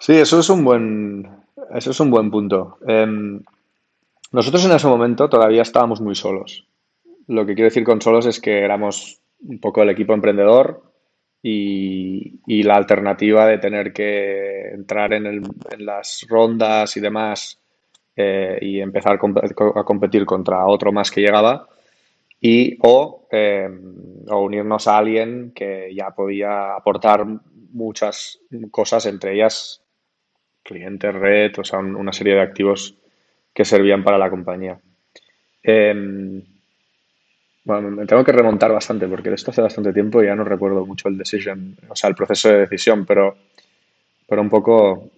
Sí, eso es un buen, eso es un buen punto. Em, nosotros en ese momento todavía estábamos muy solos. Lo que quiero decir con solos es que éramos un poco el equipo emprendedor y, la alternativa de tener que entrar en, las rondas y demás eh, y empezar a competir contra otro más que llegaba y em, o, unirnos a alguien que ya podía aportar muchas cosas, entre ellas clientes, red, o sea, una serie de activos que servían para la compañía. Em, bueno, me tengo que remontar bastante porque esto hace bastante tiempo y ya no recuerdo mucho el decision, o sea, el proceso de decisión, pero, pero un poco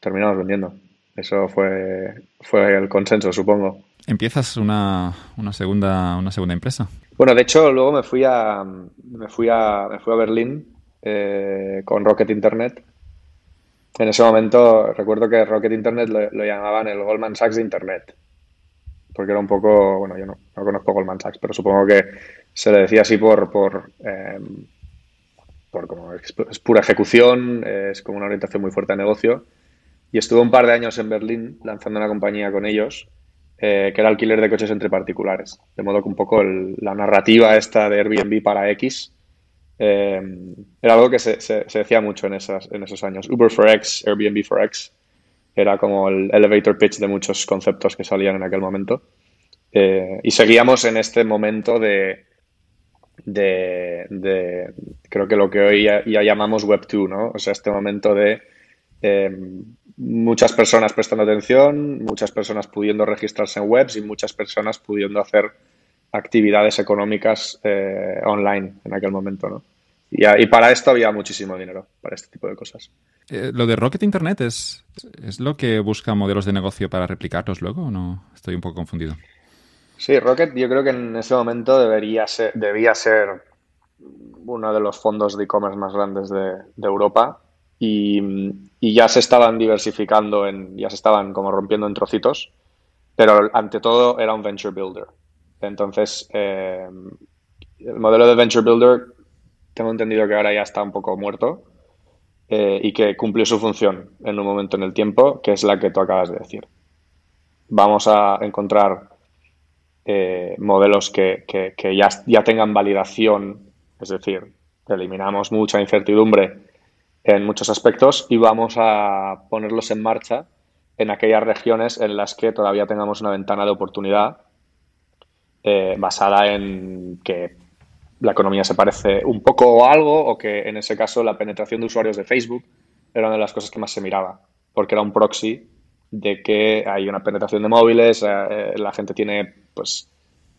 terminamos vendiendo. Eso fue, fue el consenso, supongo empiezas una, una, segunda, una segunda empresa. Bueno, de hecho, luego me fui a, me fui a, me fui a Berlín eh, con Rocket Internet. En ese momento recuerdo que Rocket Internet lo, llamaban el Goldman Sachs de Internet. Porque era un poco, bueno, yo no, no, conozco Goldman Sachs, pero supongo que se le decía así por, por, em, por como es, pura ejecución, es como una orientación muy fuerte de negocio. Y estuve un par de años en Berlín lanzando una compañía con ellos eh, que era alquiler de coches entre particulares. De modo que un poco la narrativa esta de Airbnb para X eh, era algo que se, decía mucho en, esos años. Uber for X, Airbnb for X, era como el elevator pitch de muchos conceptos que salían en aquel momento. Eh, y seguíamos en este momento de, de, creo que lo que hoy ya, llamamos Web 2, ¿no? O sea, este momento de muchas personas prestando atención, muchas personas pudiendo registrarse en webs y muchas personas pudiendo hacer actividades económicas eh, online en aquel momento, ¿no? Y, para esto había muchísimo dinero, para este tipo de cosas. Eh, ¿Lo de Rocket Internet es, es lo que busca modelos de negocio para replicarlos luego o no? Estoy un poco confundido. Sí, Rocket yo creo que en ese momento debería ser, debía ser uno de los fondos de e-commerce más grandes de, de Europa y, ya se estaban diversificando, en, ya se estaban como rompiendo en trocitos, pero ante todo era un venture builder. Entonces, eh, el modelo de venture builder tengo entendido que ahora ya está un poco muerto eh, y que cumplió su función en un momento en el tiempo, que es la que tú acabas de decir. Vamos a encontrar eh, modelos que, que ya, tengan validación, es decir, eliminamos mucha incertidumbre en muchos aspectos y vamos a ponerlos en marcha en aquellas regiones en las que todavía tengamos una ventana de oportunidad eh, basada en que la economía se parece un poco o algo o que en ese caso la penetración de usuarios de Facebook era una de las cosas que más se miraba porque era un proxy de que hay una penetración de móviles, eh, eh, la gente tiene pues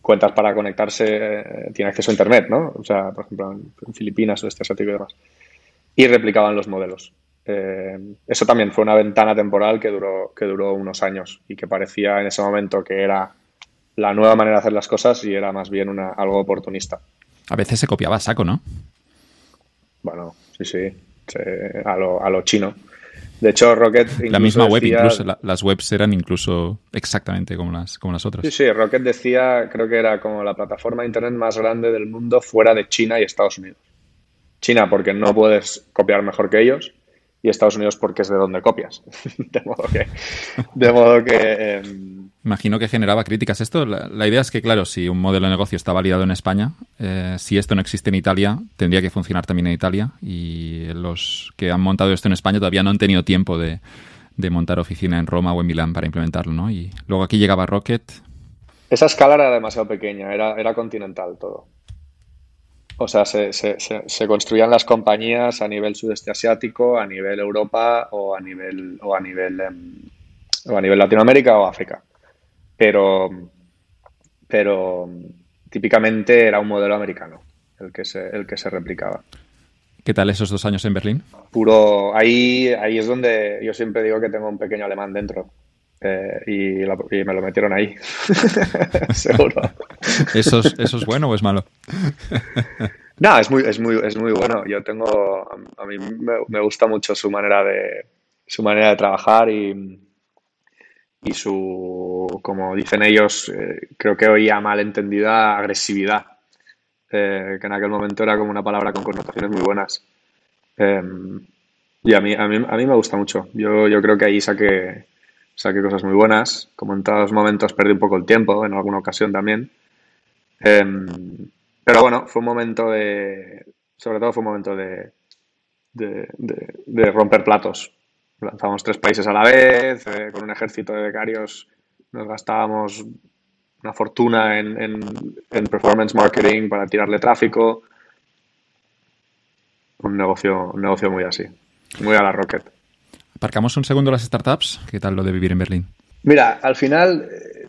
cuentas para conectarse, tiene acceso a internet, ¿no? O sea, por ejemplo, en, Filipinas o este tipo y demás y replicaban los modelos. Eh, eso también fue una ventana temporal que duró, que duró unos años y que parecía en ese momento que era la nueva manera de hacer las cosas y era más bien una, algo oportunista. A veces se copiaba saco, ¿no? Bueno, sí, sí, a, lo, a lo chino. De hecho, Rocket. La misma web, incluso, las webs eran incluso exactamente como las, como las otras. Sí, sí, Rocket decía, creo que era como la plataforma de Internet más grande del mundo fuera de China y Estados Unidos. China porque no puedes copiar mejor que ellos y Estados Unidos porque es de donde copias. de modo que... De modo que em, Imagino que generaba críticas esto. La, idea es que, claro, si un modelo de negocio está validado en España, eh, si esto no existe en Italia, tendría que funcionar también en Italia. Y los que han montado esto en España todavía no han tenido tiempo de, montar oficina en Roma o en Milán para implementarlo, ¿no? Y luego aquí llegaba Rocket. Esa escala era demasiado pequeña, era, era continental todo. O sea, se, se, construían las compañías a nivel sudeste asiático, a nivel Europa o a nivel, o a nivel, em, o a nivel Latinoamérica o África. Pero, pero típicamente era un modelo americano el que se, el que se replicaba. ¿Qué tal esos dos años en Berlín? Puro, ahí, ahí es donde yo siempre digo que tengo un pequeño alemán dentro. Eh, y, me lo metieron ahí. Seguro. ¿Eso es, ¿Eso es bueno o es malo? no, es muy, es muy, es muy bueno. Yo tengo, a mí me, gusta mucho su manera de, su manera de trabajar y, y su, como dicen ellos, eh, creo que oía malentendida agresividad, eh, que en aquel momento era como una palabra con connotaciones muy buenas. Em, y a mí, a mí, a, mí, me gusta mucho. Yo, yo creo que ahí saqué, saqué cosas muy buenas. Como en todos los momentos perdí un poco el tiempo, en alguna ocasión también. Em, pero bueno, fue un momento de, sobre todo fue un momento de, de, de, romper platos. Lanzábamos tres países a la vez, eh, con un ejército de becarios nos gastábamos una fortuna en, en, performance marketing para tirarle tráfico. Un negocio, un negocio muy así, muy a la Rocket. Aparcamos un segundo las startups. ¿Qué tal lo de vivir en Berlín? Mira, al final, eh,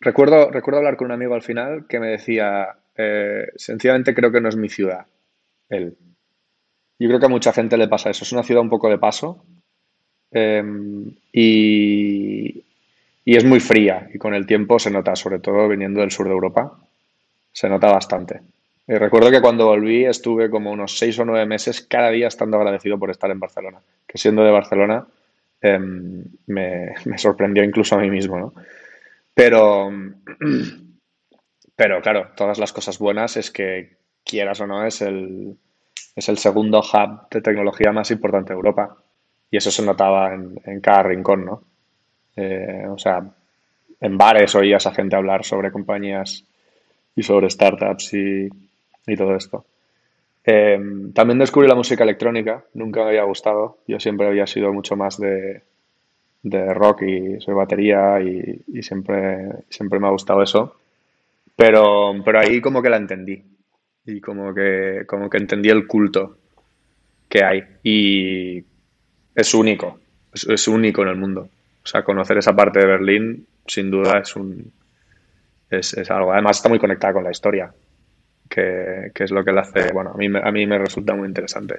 recuerdo, recuerdo hablar con un amigo al final que me decía, eh, sencillamente creo que no es mi ciudad, él. Yo creo que a mucha gente le pasa eso. Es una ciudad un poco de paso em, y, y es muy fría y con el tiempo se nota, sobre todo viniendo del sur de Europa, se nota bastante. Y recuerdo que cuando volví estuve como unos seis o nueve meses cada día estando agradecido por estar en Barcelona, que siendo de Barcelona em, me, sorprendió incluso a mí mismo, ¿no? Pero, pero claro, todas las cosas buenas es que quieras o no es el, es el segundo hub de tecnología más importante de Europa y eso se notaba en, cada rincón, ¿no? Eh, o sea, en bares oías a gente hablar sobre compañías y sobre startups y, y todo esto. Em, también descubrí la música electrónica, nunca me había gustado, yo siempre había sido mucho más de, de rock y soy batería y, siempre, siempre me ha gustado eso, pero, pero ahí como que la entendí y como que, como que entendí el culto que hay y es único, es, es único en el mundo. O sea, conocer esa parte de Berlín sin duda es un es, es algo. Además está muy conectada con la historia que, es lo que le hace, bueno, a mí, a mí me resulta muy interesante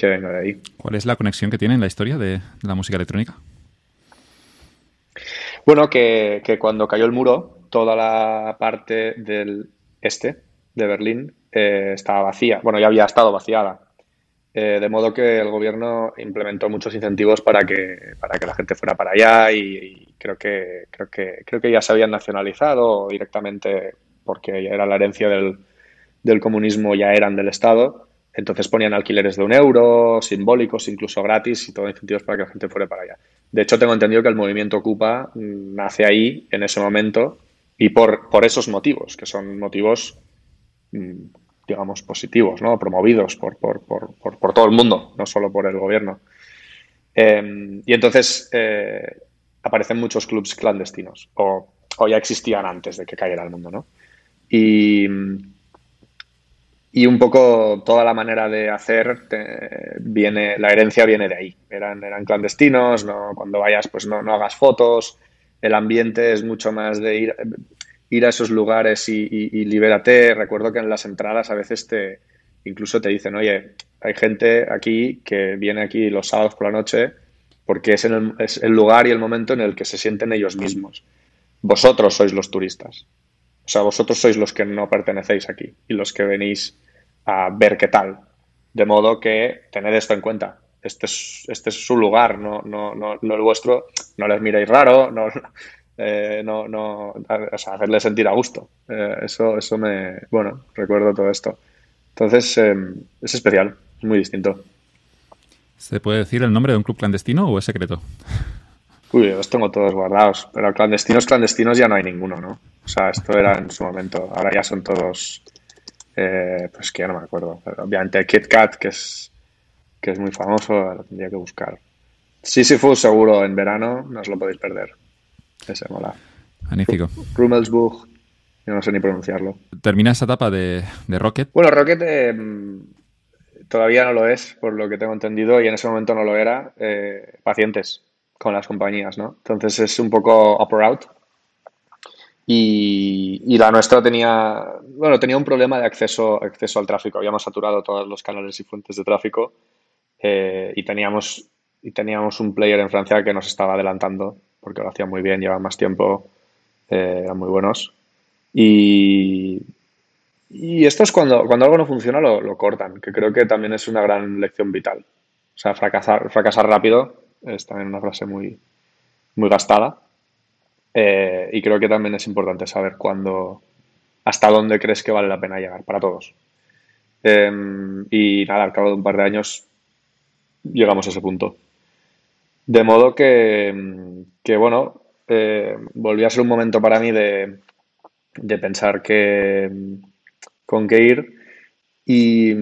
que venga de ahí. ¿Cuál es la conexión que tiene en la historia de, la música electrónica? Bueno, que, cuando cayó el muro, toda la parte del este de Berlín eh, estaba vacía. Bueno, ya había estado vaciada. Eh, de modo que el gobierno implementó muchos incentivos para que, para que la gente fuera para allá y, creo, que, creo, que, creo que ya se habían nacionalizado directamente porque era la herencia del, del comunismo ya eran del Estado, entonces ponían alquileres de un euro, simbólicos, incluso gratis, y todo incentivos para que la gente fuera para allá. De hecho, tengo entendido que el movimiento Ocupa mm, nace ahí, en ese momento, y por, por esos motivos, que son motivos, mm, digamos, positivos, ¿no? promovidos por, por, por, todo el mundo, no solo por el gobierno. Em, y entonces eh, aparecen muchos clubs clandestinos, o, o, ya existían antes de que cayera el mundo, ¿no? Y, y un poco toda la manera de hacer viene, la herencia viene de ahí. Eran, eran clandestinos, no, cuando vayas pues no, no hagas fotos, el ambiente es mucho más de ir, ir a esos lugares y, y, libérate. Recuerdo que en las entradas a veces te incluso te dicen, oye, hay gente aquí que viene aquí los sábados por la noche porque es, el, es el lugar y el momento en el que se sienten ellos mismos. Vosotros sois los turistas. O sea, vosotros sois los que no pertenecéis aquí y los que venís a ver qué tal. De modo que tened esto en cuenta. Este es, este es su lugar, no, no, no, el vuestro. No les miréis raro, no, eh, no, no o sea, hacerles sentir a gusto. Eh, eso, eso me, bueno, recuerdo todo esto. Entonces, em, es especial, es muy distinto. ¿Se puede decir el nombre de un club clandestino o es secreto? Uy, los tengo todos guardados, pero clandestinos, clandestinos ya no hay ninguno, ¿no? O sea, esto era en su momento, ahora ya son todos, eh, pues que ya no me acuerdo. obviamente KitKat, que es, que es muy famoso, lo tendría que buscar. fue seguro en verano, no os lo podéis perder. Ese mola. Magnífico. Rummelsburg, yo no sé ni pronunciarlo. ¿Termina esa etapa de, Rocket? Bueno, Rocket eh, todavía no lo es, por lo que tengo entendido, y en ese momento no lo era. Eh, pacientes con las compañías, ¿no? Entonces es un poco up or out. Y, la nuestra tenía, bueno, tenía un problema de acceso, acceso al tráfico. Habíamos saturado todos los canales y fuentes de tráfico eh, y, teníamos, y teníamos un player en Francia que nos estaba adelantando porque lo hacía muy bien, llevaba más tiempo, eh, eran muy buenos. Y, y esto es cuando, cuando algo no funciona lo, lo, cortan, que creo que también es una gran lección vital. O sea, fracasar, fracasar rápido es también una frase muy, muy gastada. Eh, y creo que también es importante saber cuándo, hasta dónde crees que vale la pena llegar para todos. Em, y nada, al cabo de un par de años llegamos a ese punto. De modo que, que bueno, eh, volvió a ser un momento para mí de, de pensar que, con qué ir y,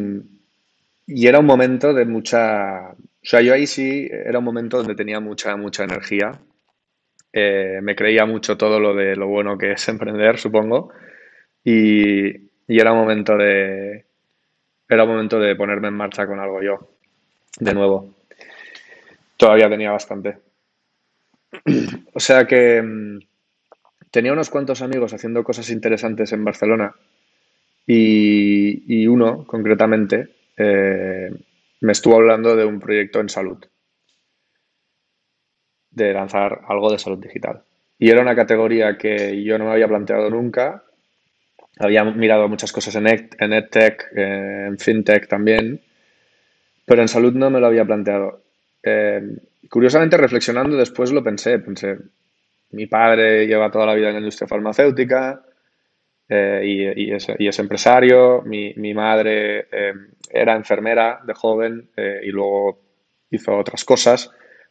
y era un momento de mucha, sea, yo ahí sí era un momento donde tenía mucha, mucha energía. Eh, me creía mucho todo lo de lo bueno que es emprender, supongo. Y, era un momento de. Era un momento de ponerme en marcha con algo yo. De nuevo. Todavía tenía bastante. O sea que mm, tenía unos cuantos amigos haciendo cosas interesantes en Barcelona. Y, uno, concretamente, eh, me estuvo hablando de un proyecto en salud, de lanzar algo de salud digital. Y era una categoría que yo no me había planteado nunca. Había mirado muchas cosas en, en EdTech, en FinTech también, pero en salud no me lo había planteado. Eh, curiosamente, reflexionando después lo pensé. Pensé, mi padre lleva toda la vida en la industria farmacéutica, eh, y, es, empresario. Mi, madre eh, era enfermera de joven eh, y luego hizo otras cosas.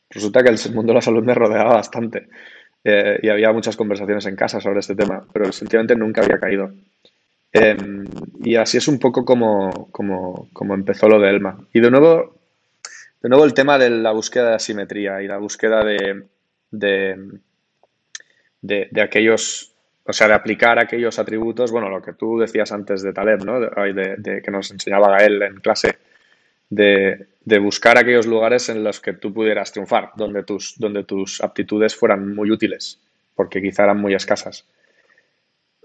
Resulta que el mundo de la salud me rodeaba bastante y había muchas conversaciones en casa sobre este tema, pero sencillamente nunca había caído. Em, y así es un poco como, como, como, empezó lo de Elma. Y de nuevo, de nuevo el tema de la búsqueda de asimetría y la búsqueda de, de, de aquellos o sea, de aplicar aquellos atributos, bueno, lo que tú decías antes de Taleb, ¿no? De, que nos enseñaba Gael en clase, de, buscar aquellos lugares en los que tú pudieras triunfar, donde tus, donde tus aptitudes fueran muy útiles, porque quizá eran muy escasas.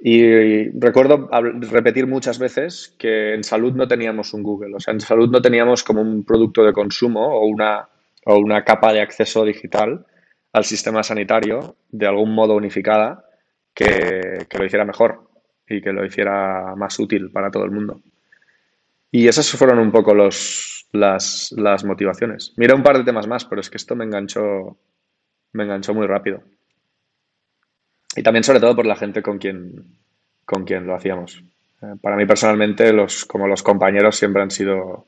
Y recuerdo repetir muchas veces que en salud no teníamos un Google, o sea, en salud no teníamos como un producto de consumo o una, o una capa de acceso digital al sistema sanitario de algún modo unificada que, lo hiciera mejor y que lo hiciera más útil para todo el mundo. Y esas fueron un poco los, las, las motivaciones. Mira un par de temas más, pero es que esto me enganchó, me enganchó muy rápido. Y también sobre todo por la gente con quien, con quien lo hacíamos. Eh, para mí personalmente, los, como los compañeros siempre han sido,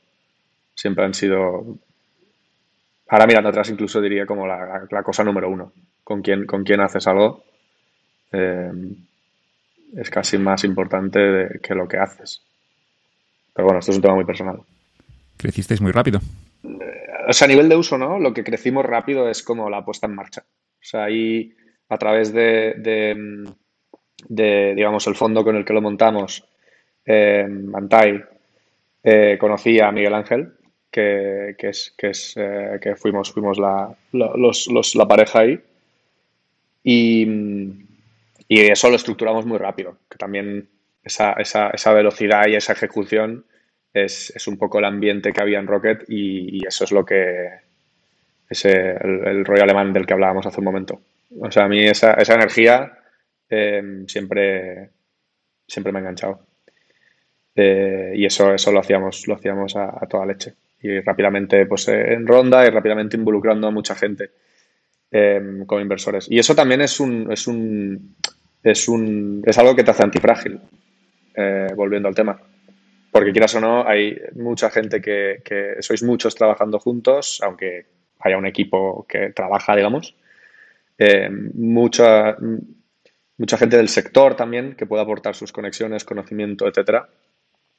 siempre han sido, ahora mirando atrás incluso diría como la, la cosa número uno. Con quien, con quien haces algo eh, es casi más importante que lo que haces. Pero bueno, esto es un tema muy personal. Crecisteis muy rápido. Eh, o sea, a nivel de uso, ¿no? Lo que crecimos rápido es como la puesta en marcha. O sea, ahí a través de, digamos, el fondo con el que lo montamos, eh, Mantai, eh, conocí a Miguel Ángel, que, es, que, es, que fuimos, fuimos la, la pareja ahí. Y, y eso lo estructuramos muy rápido, que también esa, esa, esa velocidad y esa ejecución es, es, un poco el ambiente que había en Rocket y, eso es lo que es el, rollo alemán del que hablábamos hace un momento. O sea, a mí esa, esa energía em, siempre, siempre me ha enganchado. Eh, y eso, eso lo hacíamos, lo hacíamos a, toda leche. Y rápidamente pues, en ronda y rápidamente involucrando a mucha gente em, como inversores. Y eso también es un, es un, es, un, es algo que te hace antifrágil, eh, volviendo al tema. porque quieras o no, hay mucha gente que, sois muchos trabajando juntos, aunque haya un equipo que trabaja, digamos. Eh, mucha, mucha gente del sector también que puede aportar sus conexiones, conocimiento, etcétera,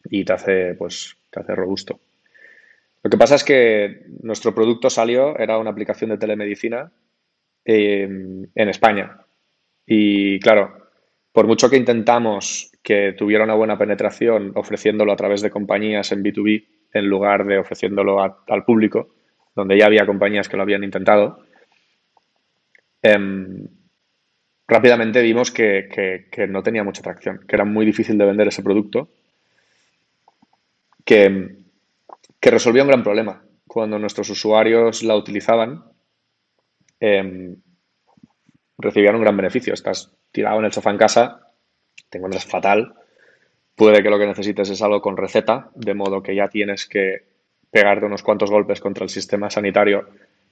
y te hace, pues, te hace robusto. Lo que pasa es que nuestro producto salió, era una aplicación de telemedicina eh, en España. Y claro, por mucho que intentamos que tuviera una buena penetración ofreciéndolo a través de compañías en B2B en lugar de ofreciéndolo al público, donde ya había compañías que lo habían intentado, em, rápidamente vimos que, no tenía mucha atracción, que era muy difícil de vender ese producto, que, resolvía un gran problema. Cuando nuestros usuarios la utilizaban, em, recibían un gran beneficio. Estás tirado en el sofá en casa, te encuentras fatal, puede que lo que necesites es algo con receta, de modo que ya tienes que pegarte unos cuantos golpes contra el sistema sanitario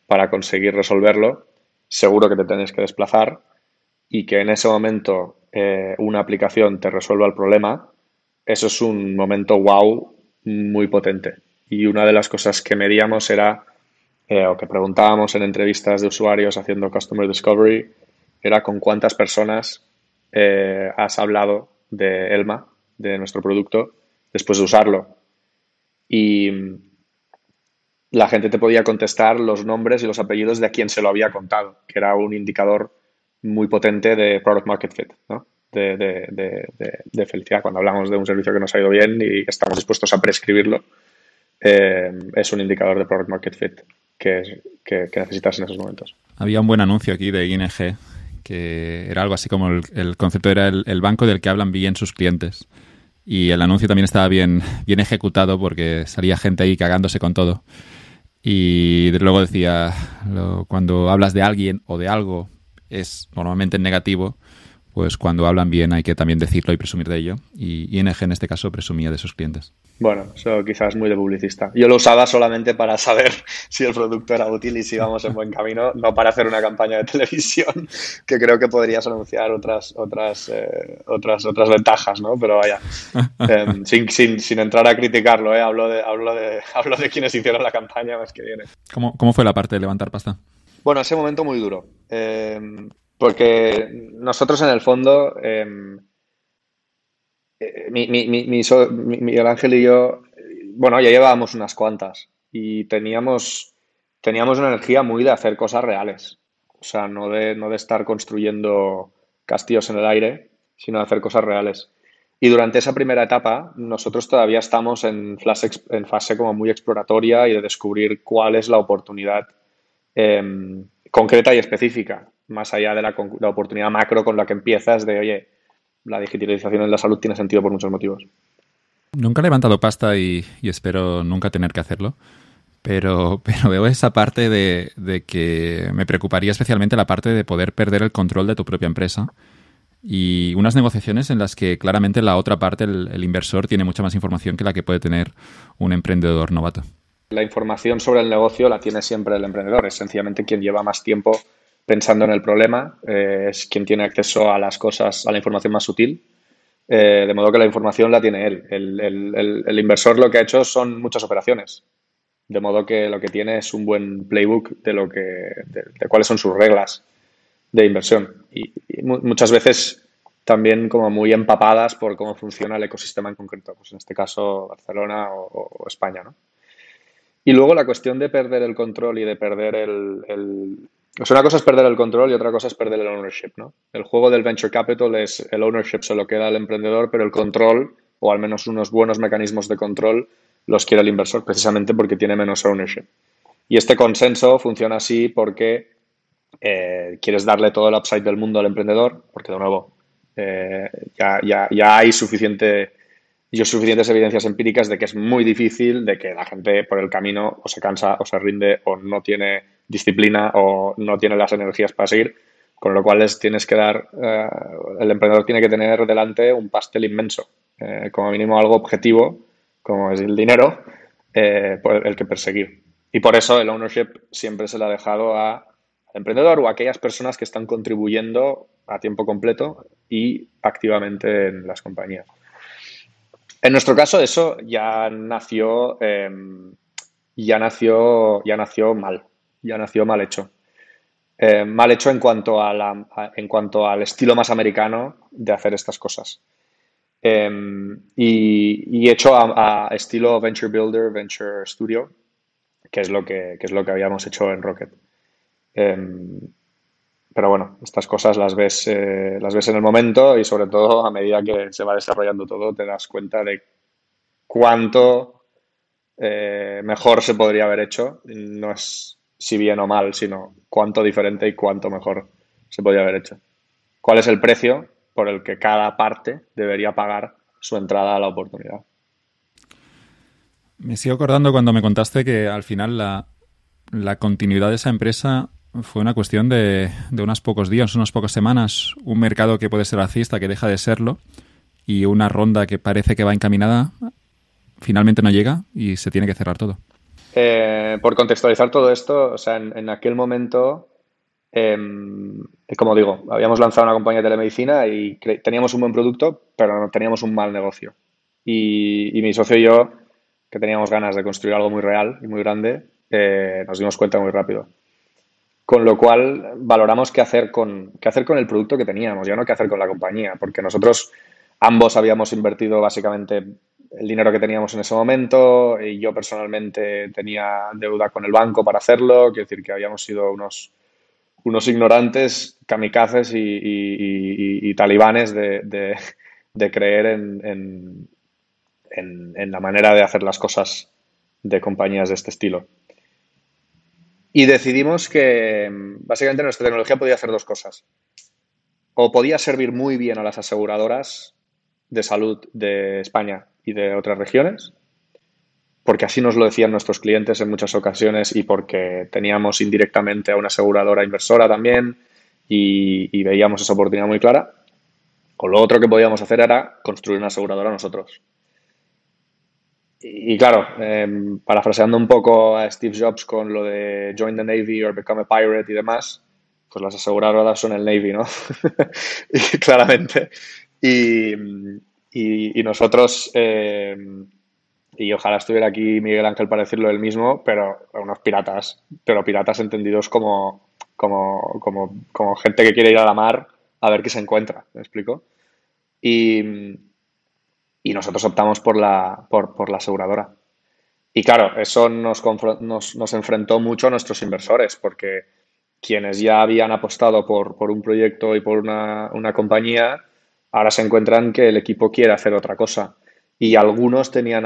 para conseguir resolverlo. Seguro que te tienes que desplazar y que en ese momento eh, una aplicación te resuelva el problema, eso es un momento wow muy potente. Y una de las cosas que medíamos era, eh, o que preguntábamos en entrevistas de usuarios haciendo Customer Discovery, era con cuántas personas eh, has hablado de Elma, de nuestro producto, después de usarlo. Y la gente te podía contestar los nombres y los apellidos de a quien se lo había contado, que era un indicador muy potente de product market fit, ¿no? de, felicidad. Cuando hablamos de un servicio que nos ha ido bien y estamos dispuestos a prescribirlo, eh, es un indicador de product market fit que, que, necesitas en esos momentos. Había un buen anuncio aquí de ING que era algo así como el, concepto era el, banco del que hablan bien sus clientes. Y el anuncio también estaba bien, bien ejecutado porque salía gente ahí cagándose con todo. Y luego decía, cuando hablas de alguien o de algo es normalmente negativo, pues cuando hablan bien hay que también decirlo y presumir de ello. Y ING en este caso presumía de sus clientes. Bueno, eso quizás muy de publicista. Yo lo usaba solamente para saber si el producto era útil y si íbamos en buen camino, no para hacer una campaña de televisión, que creo que podrías anunciar otras, otras, eh, otras, otras ventajas, ¿no? Pero vaya, em, sin, sin, sin, entrar a criticarlo, ¿eh? hablo, de, hablo, de, hablo de quienes hicieron la campaña más que viene. ¿Cómo, ¿Cómo fue la parte de levantar pasta? Bueno, ese momento muy duro. Em, porque nosotros en el fondo, em, eh, mi, mi, mi, Miguel Ángel y yo, bueno, ya llevábamos unas cuantas y teníamos, teníamos una energía muy de hacer cosas reales. O sea, no de, no de estar construyendo castillos en el aire, sino de hacer cosas reales. Y durante esa primera etapa, nosotros todavía estamos en fase, como muy exploratoria y de descubrir cuál es la oportunidad em, concreta y específica más allá de la, oportunidad macro con la que empiezas de, oye, la digitalización en la salud tiene sentido por muchos motivos. Nunca he levantado pasta y, espero nunca tener que hacerlo. Pero, pero veo esa parte de, que me preocuparía especialmente la parte de poder perder el control de tu propia empresa y unas negociaciones en las que claramente la otra parte, el, el inversor, tiene mucha más información que la que puede tener un emprendedor novato. La información sobre el negocio la tiene siempre el emprendedor, es sencillamente quien lleva más tiempo pensando en el problema, eh, es quien tiene acceso a las cosas, a la información más sutil, eh, de modo que la información la tiene él. El, inversor lo que ha hecho son muchas operaciones, de modo que lo que tiene es un buen playbook de, lo que, de, cuáles son sus reglas de inversión y, muchas veces también como muy empapadas por cómo funciona el ecosistema en concreto, pues en este caso Barcelona o, España. ¿no? Y luego la cuestión de perder el control y de perder el, una cosa es perder el control y otra cosa es perder el ownership, ¿no? El juego del venture capital es el ownership se lo queda el emprendedor, pero el control, o al menos unos buenos mecanismos de control, los quiere el inversor, precisamente porque tiene menos ownership. Y este consenso funciona así porque eh, quieres darle todo el upside del mundo al emprendedor, porque de nuevo, eh, ya, ya, ya, hay suficiente, yo suficientes evidencias empíricas de que es muy difícil, de que la gente por el camino o se cansa o se rinde o no tiene disciplina o no tiene las energías para seguir, con lo cual tienes que dar, eh, el emprendedor tiene que tener delante un pastel inmenso, eh, como mínimo algo objetivo, como es el dinero, eh, por el que perseguir. Y por eso el ownership siempre se le ha dejado a, al emprendedor o a aquellas personas que están contribuyendo a tiempo completo y activamente en las compañías. En nuestro caso, eso ya nació, em, ya nació, ya nació mal, ya nació mal hecho. Em, mal hecho en cuanto, a en cuanto al estilo más americano de hacer estas cosas. Em, y, hecho a, estilo Venture Builder, Venture Studio, que es lo que, es lo que habíamos hecho en Rocket. pero bueno, estas cosas las ves, eh, las ves en el momento y sobre todo a medida que se va desarrollando todo te das cuenta de cuánto eh, mejor se podría haber hecho. No es si bien o mal, sino cuánto diferente y cuánto mejor se podría haber hecho. ¿Cuál es el precio por el que cada parte debería pagar su entrada a la oportunidad? Me sigo acordando cuando me contaste que al final la, continuidad de esa empresa fue una cuestión de, de, unos pocos días, unas pocas semanas, un mercado que puede ser alcista, que deja de serlo, y una ronda que parece que va encaminada finalmente no llega y se tiene que cerrar todo. Eh, por contextualizar todo esto, o sea, en, aquel momento, em, como digo, habíamos lanzado una compañía de telemedicina y teníamos un buen producto, pero no teníamos un mal negocio. Y, mi socio y yo, que teníamos ganas de construir algo muy real y muy grande, eh, nos dimos cuenta muy rápido. Con lo cual, valoramos qué hacer, con, qué hacer con el producto que teníamos, ya no qué hacer con la compañía, porque nosotros ambos habíamos invertido básicamente el dinero que teníamos en ese momento y yo personalmente tenía deuda con el banco para hacerlo, quiero decir que habíamos sido unos, unos ignorantes, kamikazes y, talibanes de, creer en, en, la manera de hacer las cosas de compañías de este estilo. Y decidimos que básicamente nuestra tecnología podía hacer dos cosas. O podía servir muy bien a las aseguradoras de salud de España y de otras regiones, porque así nos lo decían nuestros clientes en muchas ocasiones y porque teníamos indirectamente a una aseguradora inversora también y, veíamos esa oportunidad muy clara. O lo otro que podíamos hacer era construir una aseguradora nosotros. Y, claro, em, parafraseando un poco a Steve Jobs con lo de Join the Navy or Become a Pirate y demás, pues las aseguradoras son el Navy, ¿no? claramente. Y, y, nosotros, eh, y ojalá estuviera aquí Miguel Ángel para decirlo él mismo, pero unos piratas, pero piratas entendidos como, como, como, gente que quiere ir a la mar a ver qué se encuentra, ¿me explico? Y, y nosotros optamos por la, por, la aseguradora. Y claro, eso nos, nos, nos, enfrentó mucho a nuestros inversores, porque quienes ya habían apostado por, por un proyecto y por una, una compañía, ahora se encuentran que el equipo quiere hacer otra cosa. Y algunos tenían,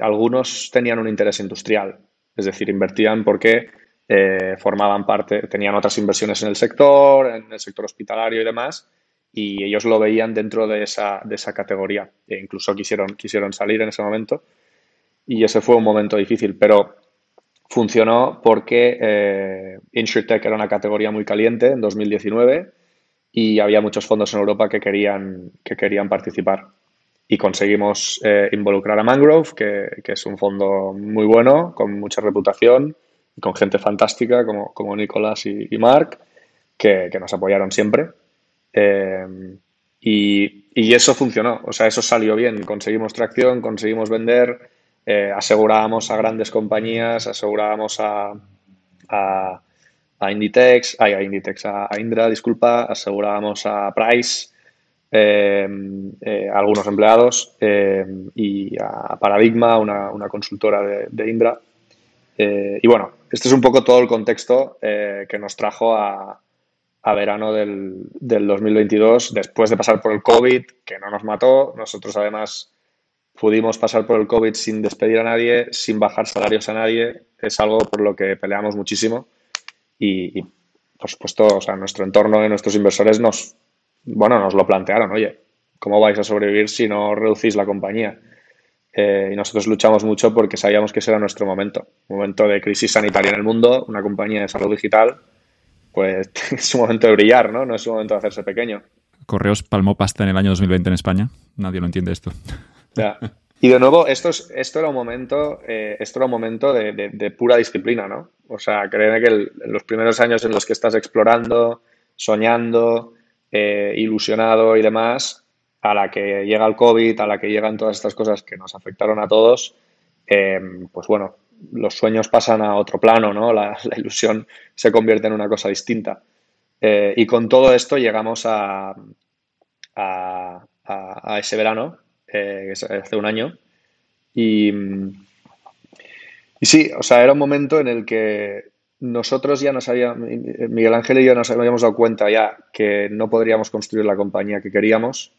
algunos tenían un interés industrial, es decir, invertían porque eh, formaban parte, tenían otras inversiones en el sector, en el sector hospitalario y demás, y ellos lo veían dentro de esa, de esa categoría. E incluso quisieron, quisieron salir en ese momento. Y ese fue un momento difícil, pero funcionó porque eh, InsurTech era una categoría muy caliente en 2019 y había muchos fondos en Europa que querían, que querían participar. Y conseguimos eh, involucrar a Mangrove, que, que, es un fondo muy bueno, con mucha reputación y con gente fantástica como, como Nicolás y, Mark, que, que, nos apoyaron siempre. Eh, y, y, eso funcionó, o sea, eso salió bien. Conseguimos tracción, conseguimos vender, eh, asegurábamos a grandes compañías, asegurábamos a a Inditex, ay, a Inditex, a, Indra, disculpa, asegurábamos a Price, em, eh, a algunos empleados em, y a Paradigma, una, consultora de, Indra. Eh, y bueno, este es un poco todo el contexto eh, que nos trajo a, verano del, del, 2022, después de pasar por el COVID, que no nos mató. Nosotros además pudimos pasar por el COVID sin despedir a nadie, sin bajar salarios a nadie. Es algo por lo que peleamos muchísimo y, por supuesto, o sea, nuestro entorno y nuestros inversores nos, bueno, nos lo plantearon, oye, ¿cómo vais a sobrevivir si no reducís la compañía? Eh, y nosotros luchamos mucho porque sabíamos que ese era nuestro momento, momento de crisis sanitaria en el mundo, una compañía de salud digital, pues es un momento de brillar, ¿no? No es un momento de hacerse pequeño. Correos palmó pasta en el año 2020 en España. Nadie lo entiende esto. Ya. Y de nuevo, esto, es, esto era un momento, eh, esto era un momento de, pura disciplina, ¿no? O sea, créeme que los primeros años en los que estás explorando, soñando, eh, ilusionado y demás, a la que llega el COVID, a la que llegan todas estas cosas que nos afectaron a todos, em, pues bueno, los sueños pasan a otro plano, ¿no? La, ilusión se convierte en una cosa distinta. Eh, y con todo esto llegamos a, a, ese verano, eh, hace un año, y, y sí, o sea, era un momento en el que nosotros ya nos habíamos, Miguel Ángel y yo nos habíamos dado cuenta ya que no podríamos construir la compañía que queríamos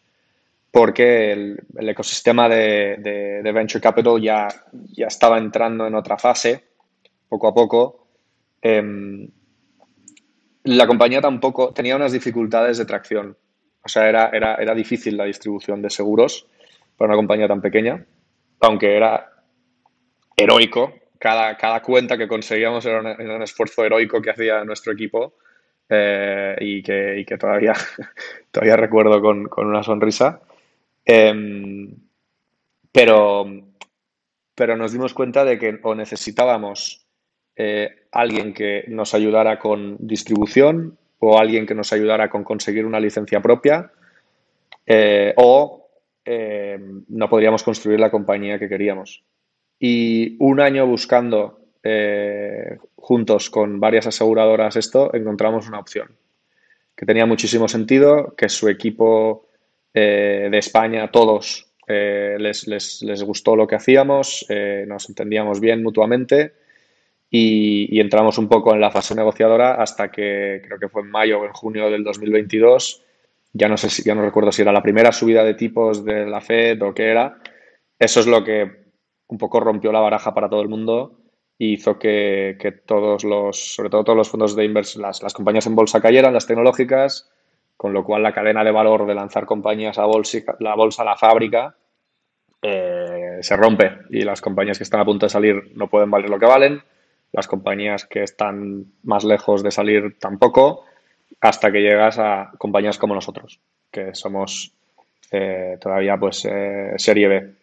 porque el, ecosistema de, Venture Capital ya, ya estaba entrando en otra fase, poco a poco. Em, la compañía tampoco tenía unas dificultades de tracción. O sea, era, era, era difícil la distribución de seguros para una compañía tan pequeña, aunque era heroico. Cada, cada cuenta que conseguíamos era un, esfuerzo heroico que hacía nuestro equipo eh, y, que, y, que, todavía, todavía recuerdo con, con una sonrisa. Em, pero, pero nos dimos cuenta de que o necesitábamos eh, alguien que nos ayudara con distribución o alguien que nos ayudara con conseguir una licencia propia eh, o em, no podríamos construir la compañía que queríamos. Y un año buscando eh, juntos con varias aseguradoras esto, encontramos una opción que tenía muchísimo sentido, que su equipo eh, de España, todos eh, les, les, gustó lo que hacíamos, nos entendíamos bien mutuamente y, entramos un poco en la fase negociadora hasta que creo que fue en mayo o en junio del 2022. Ya no sé si, ya no recuerdo si era la primera subida de tipos de la Fed o qué era. Eso es lo que un poco rompió la baraja para todo el mundo y hizo que, que todos los, sobre todo todos los fondos de inversión, las, las compañías en bolsa cayeran, las tecnológicas, con lo cual la cadena de valor de lanzar compañías a bolsa, la bolsa a la fábrica eh, se rompe y las compañías que están a punto de salir no pueden valer lo que valen, las compañías que están más lejos de salir tampoco, hasta que llegas a compañías como nosotros, que somos eh, todavía pues eh, serie B.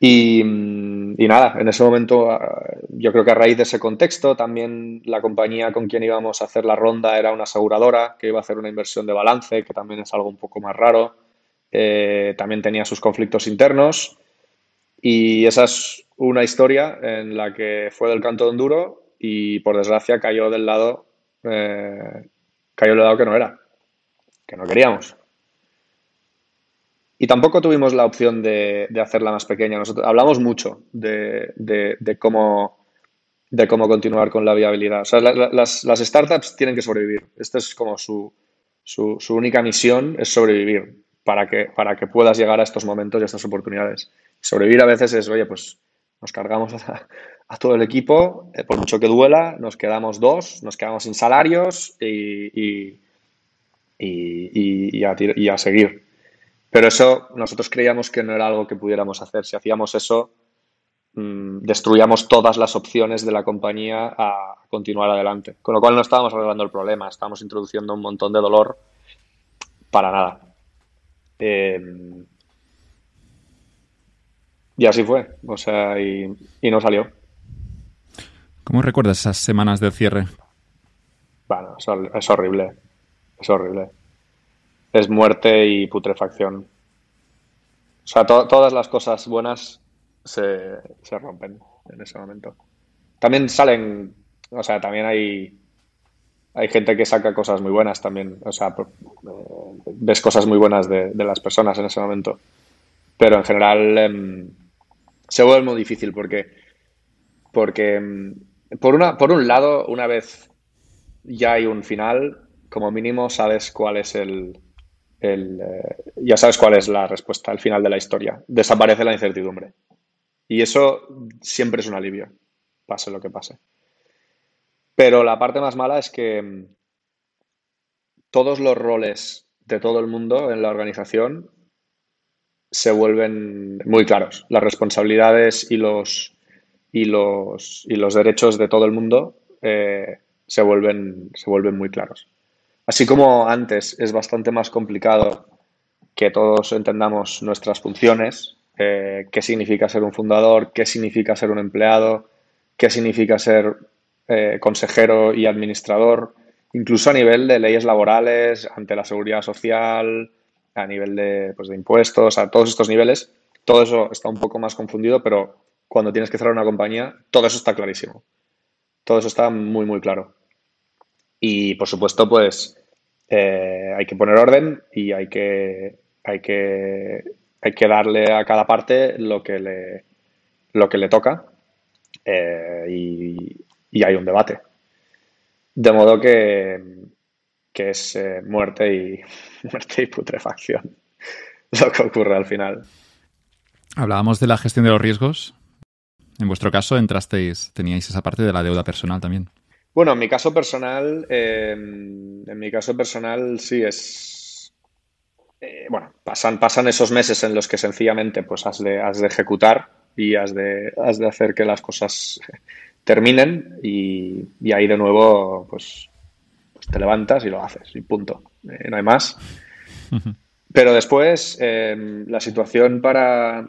Y, y, nada, en ese momento ah, yo creo que a raíz de ese contexto también la compañía con quien íbamos a hacer la ronda era una aseguradora que iba a hacer una inversión de balance, que también es algo un poco más raro. Eh, también tenía sus conflictos internos y esa es una historia en la que fue del canto de Enduro y por desgracia cayó del lado, eh, cayó del lado que no era, que no queríamos. Y tampoco tuvimos la opción de, hacerla más pequeña. Nosotros hablamos mucho de, cómo, de cómo continuar con la viabilidad. O sea, las, startups tienen que sobrevivir. Esta es como su, única misión, es sobrevivir para que, para que puedas llegar a estos momentos y a estas oportunidades. Sobrevivir a veces es, oye, pues nos cargamos a, todo el equipo, eh, por mucho que duela, nos quedamos dos, nos quedamos sin salarios y, y a seguir. Pero eso nosotros creíamos que no era algo que pudiéramos hacer. Si hacíamos eso, mm, destruíamos todas las opciones de la compañía a continuar adelante. Con lo cual no estábamos arreglando el problema, estábamos introduciendo un montón de dolor para nada. Em, y así fue, o sea, y, no salió. ¿Cómo recuerdas esas semanas del cierre? Bueno, es horrible, es horrible es muerte y putrefacción. O sea, todas las cosas buenas se, rompen en ese momento. También salen, o sea, también hay, hay gente que saca cosas muy buenas también. O sea, eh, ves cosas muy buenas de, las personas en ese momento. Pero en general em, se vuelve muy difícil porque, porque em, por, una, por un lado, una vez ya hay un final, como mínimo sabes cuál es el, eh, ya sabes cuál es la respuesta al final de la historia. Desaparece la incertidumbre. Y eso siempre es un alivio, pase lo que pase. Pero la parte más mala es que mm, todos los roles de todo el mundo en la organización se vuelven muy claros. Las responsabilidades y los, y los, y los derechos de todo el mundo eh, se, vuelven, se vuelven muy claros. Así como antes es bastante más complicado que todos entendamos nuestras funciones, eh, qué significa ser un fundador, qué significa ser un empleado, qué significa ser eh, consejero y administrador, incluso a nivel de leyes laborales, ante la seguridad social, a nivel de, pues, de impuestos, a todos estos niveles, todo eso está un poco más confundido, pero cuando tienes que cerrar una compañía, todo eso está clarísimo. Todo eso está muy, muy claro. Y por supuesto, pues eh, hay que poner orden y hay que, hay que, hay que darle a cada parte lo que le, lo que le toca eh, y, hay un debate. De modo que, que es eh, muerte, y, muerte y putrefacción lo que ocurre al final. Hablábamos de la gestión de los riesgos. En vuestro caso, entrasteis, teníais esa parte de la deuda personal también. Bueno, en mi caso personal, em, en mi caso personal sí es. Eh, bueno, pasan, pasan esos meses en los que sencillamente pues has de, has de ejecutar y has de, has de hacer que las cosas terminen y, ahí de nuevo pues, te levantas y lo haces y punto. Eh, no hay más. Pero después em, la situación para,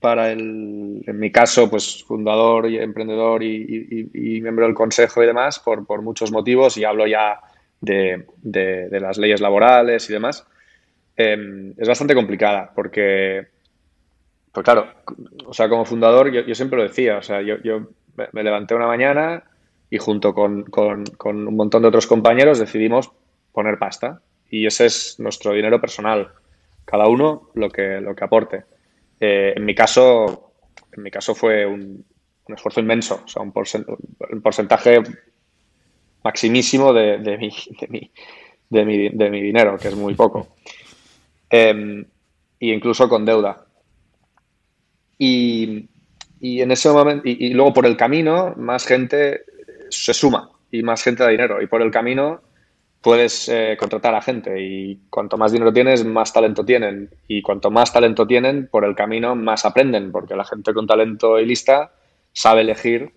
para el, en mi caso, pues fundador y emprendedor y, miembro del consejo y demás, por, por muchos motivos, y hablo ya de, de, las leyes laborales y demás, em, es bastante complicada porque, pues claro, o sea, como fundador, yo, siempre lo decía, o sea, yo, me levanté una mañana y junto con, con, un montón de otros compañeros decidimos poner pasta y ese es nuestro dinero personal, cada uno lo que, lo que aporte. Eh, en mi caso, en mi caso fue un, esfuerzo inmenso, o sea, un, porcentaje maximísimo de, mi, de, mi, de, mi, dinero, que es muy poco. Eh, y incluso con deuda. Y, y en ese momento, y, luego por el camino, más gente se suma y más gente da dinero. Y por el camino puedes eh, contratar a gente y cuanto más dinero tienes, más talento tienen. Y cuanto más talento tienen, por el camino más aprenden, porque la gente con talento y lista sabe elegir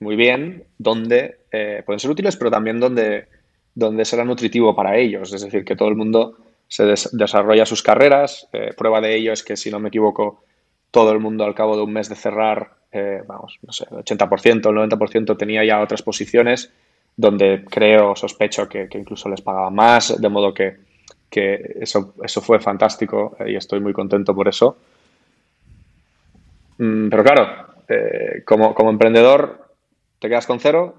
muy bien dónde eh, pueden ser útiles, pero también dónde, dónde será nutritivo para ellos. Es decir, que todo el mundo se desarrolla sus carreras. Eh, prueba de ello es que, si no me equivoco, todo el mundo al cabo de un mes de cerrar, vamos, no sé, el 80%, el 90% tenía ya otras posiciones donde creo, sospecho que, incluso les pagaba más, de modo que, eso, eso fue fantástico y estoy muy contento por eso. Mm, pero claro, eh, como, emprendedor te quedas con cero,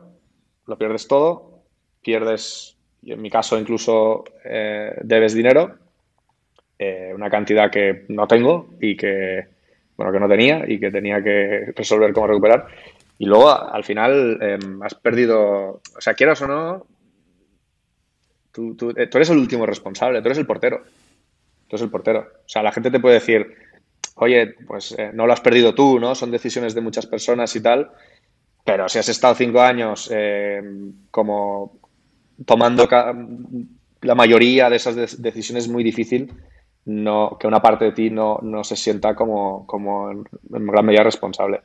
lo pierdes todo, pierdes, en mi caso incluso eh, debes dinero, eh, una cantidad que no tengo y que, bueno, que no tenía y que tenía que resolver cómo recuperar. Y luego, al final, em, has perdido, o sea, quieras o no, tú, eh, tú, eres el último responsable, tú eres el portero. Tú eres el portero. O sea, la gente te puede decir, oye, pues eh, no lo has perdido tú, ¿no? Son decisiones de muchas personas y tal. Pero si has estado cinco años em, como tomando la mayoría de esas decisiones es muy difícil no, que una parte de ti no, no se sienta como, como en gran medida responsable.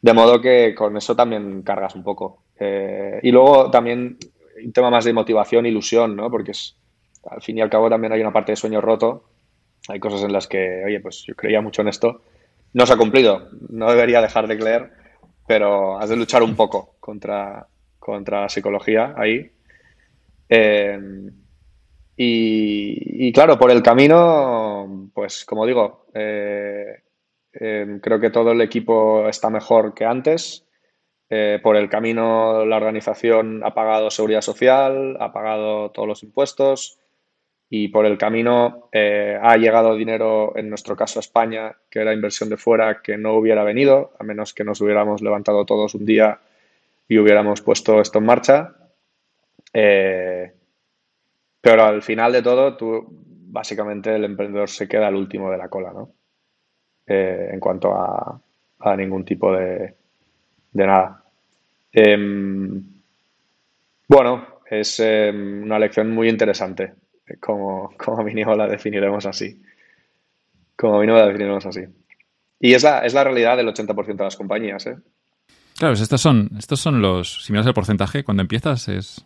De modo que con eso también cargas un poco. Eh, y luego también un tema más de motivación, ilusión, ¿no? Porque es, al fin y al cabo también hay una parte de sueño roto. Hay cosas en las que, oye, pues yo creía mucho en esto. No se ha cumplido. No debería dejar de creer, pero has de luchar un poco contra, contra la psicología ahí. Eh, y, claro, por el camino, pues como digo, eh, Em, creo que todo el equipo está mejor que antes. Eh, por el camino, la organización ha pagado seguridad social, ha pagado todos los impuestos y por el camino eh, ha llegado dinero, en nuestro caso a España, que era inversión de fuera, que no hubiera venido, a menos que nos hubiéramos levantado todos un día y hubiéramos puesto esto en marcha. Eh, pero al final de todo, tú, básicamente el emprendedor se queda al último de la cola, ¿no? Eh, en cuanto a, ningún tipo de, de nada. Em, bueno, es em, una lección muy interesante, como, como mínimo la definiremos así. Como mínimo la definiremos así. Y es la, es la realidad del 80% de las compañías. ¿eh? Claro, estos son, estos son los. Si miras el porcentaje, cuando empiezas, es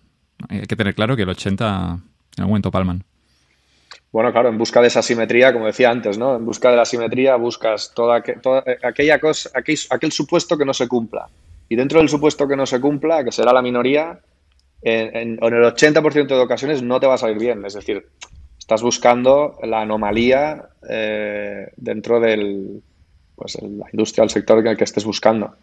hay que tener claro que el 80 en algún momento palman. Bueno, claro, en busca de esa simetría, como decía antes, ¿no? En busca de la simetría buscas toda, toda aquella cosa, aquel, supuesto que no se cumpla. Y dentro del supuesto que no se cumpla, que será la minoría, en, el 80% de ocasiones no te va a salir bien. Es decir, Estás buscando la anomalía eh, dentro del, pues, la industria, el sector en el que estés buscando.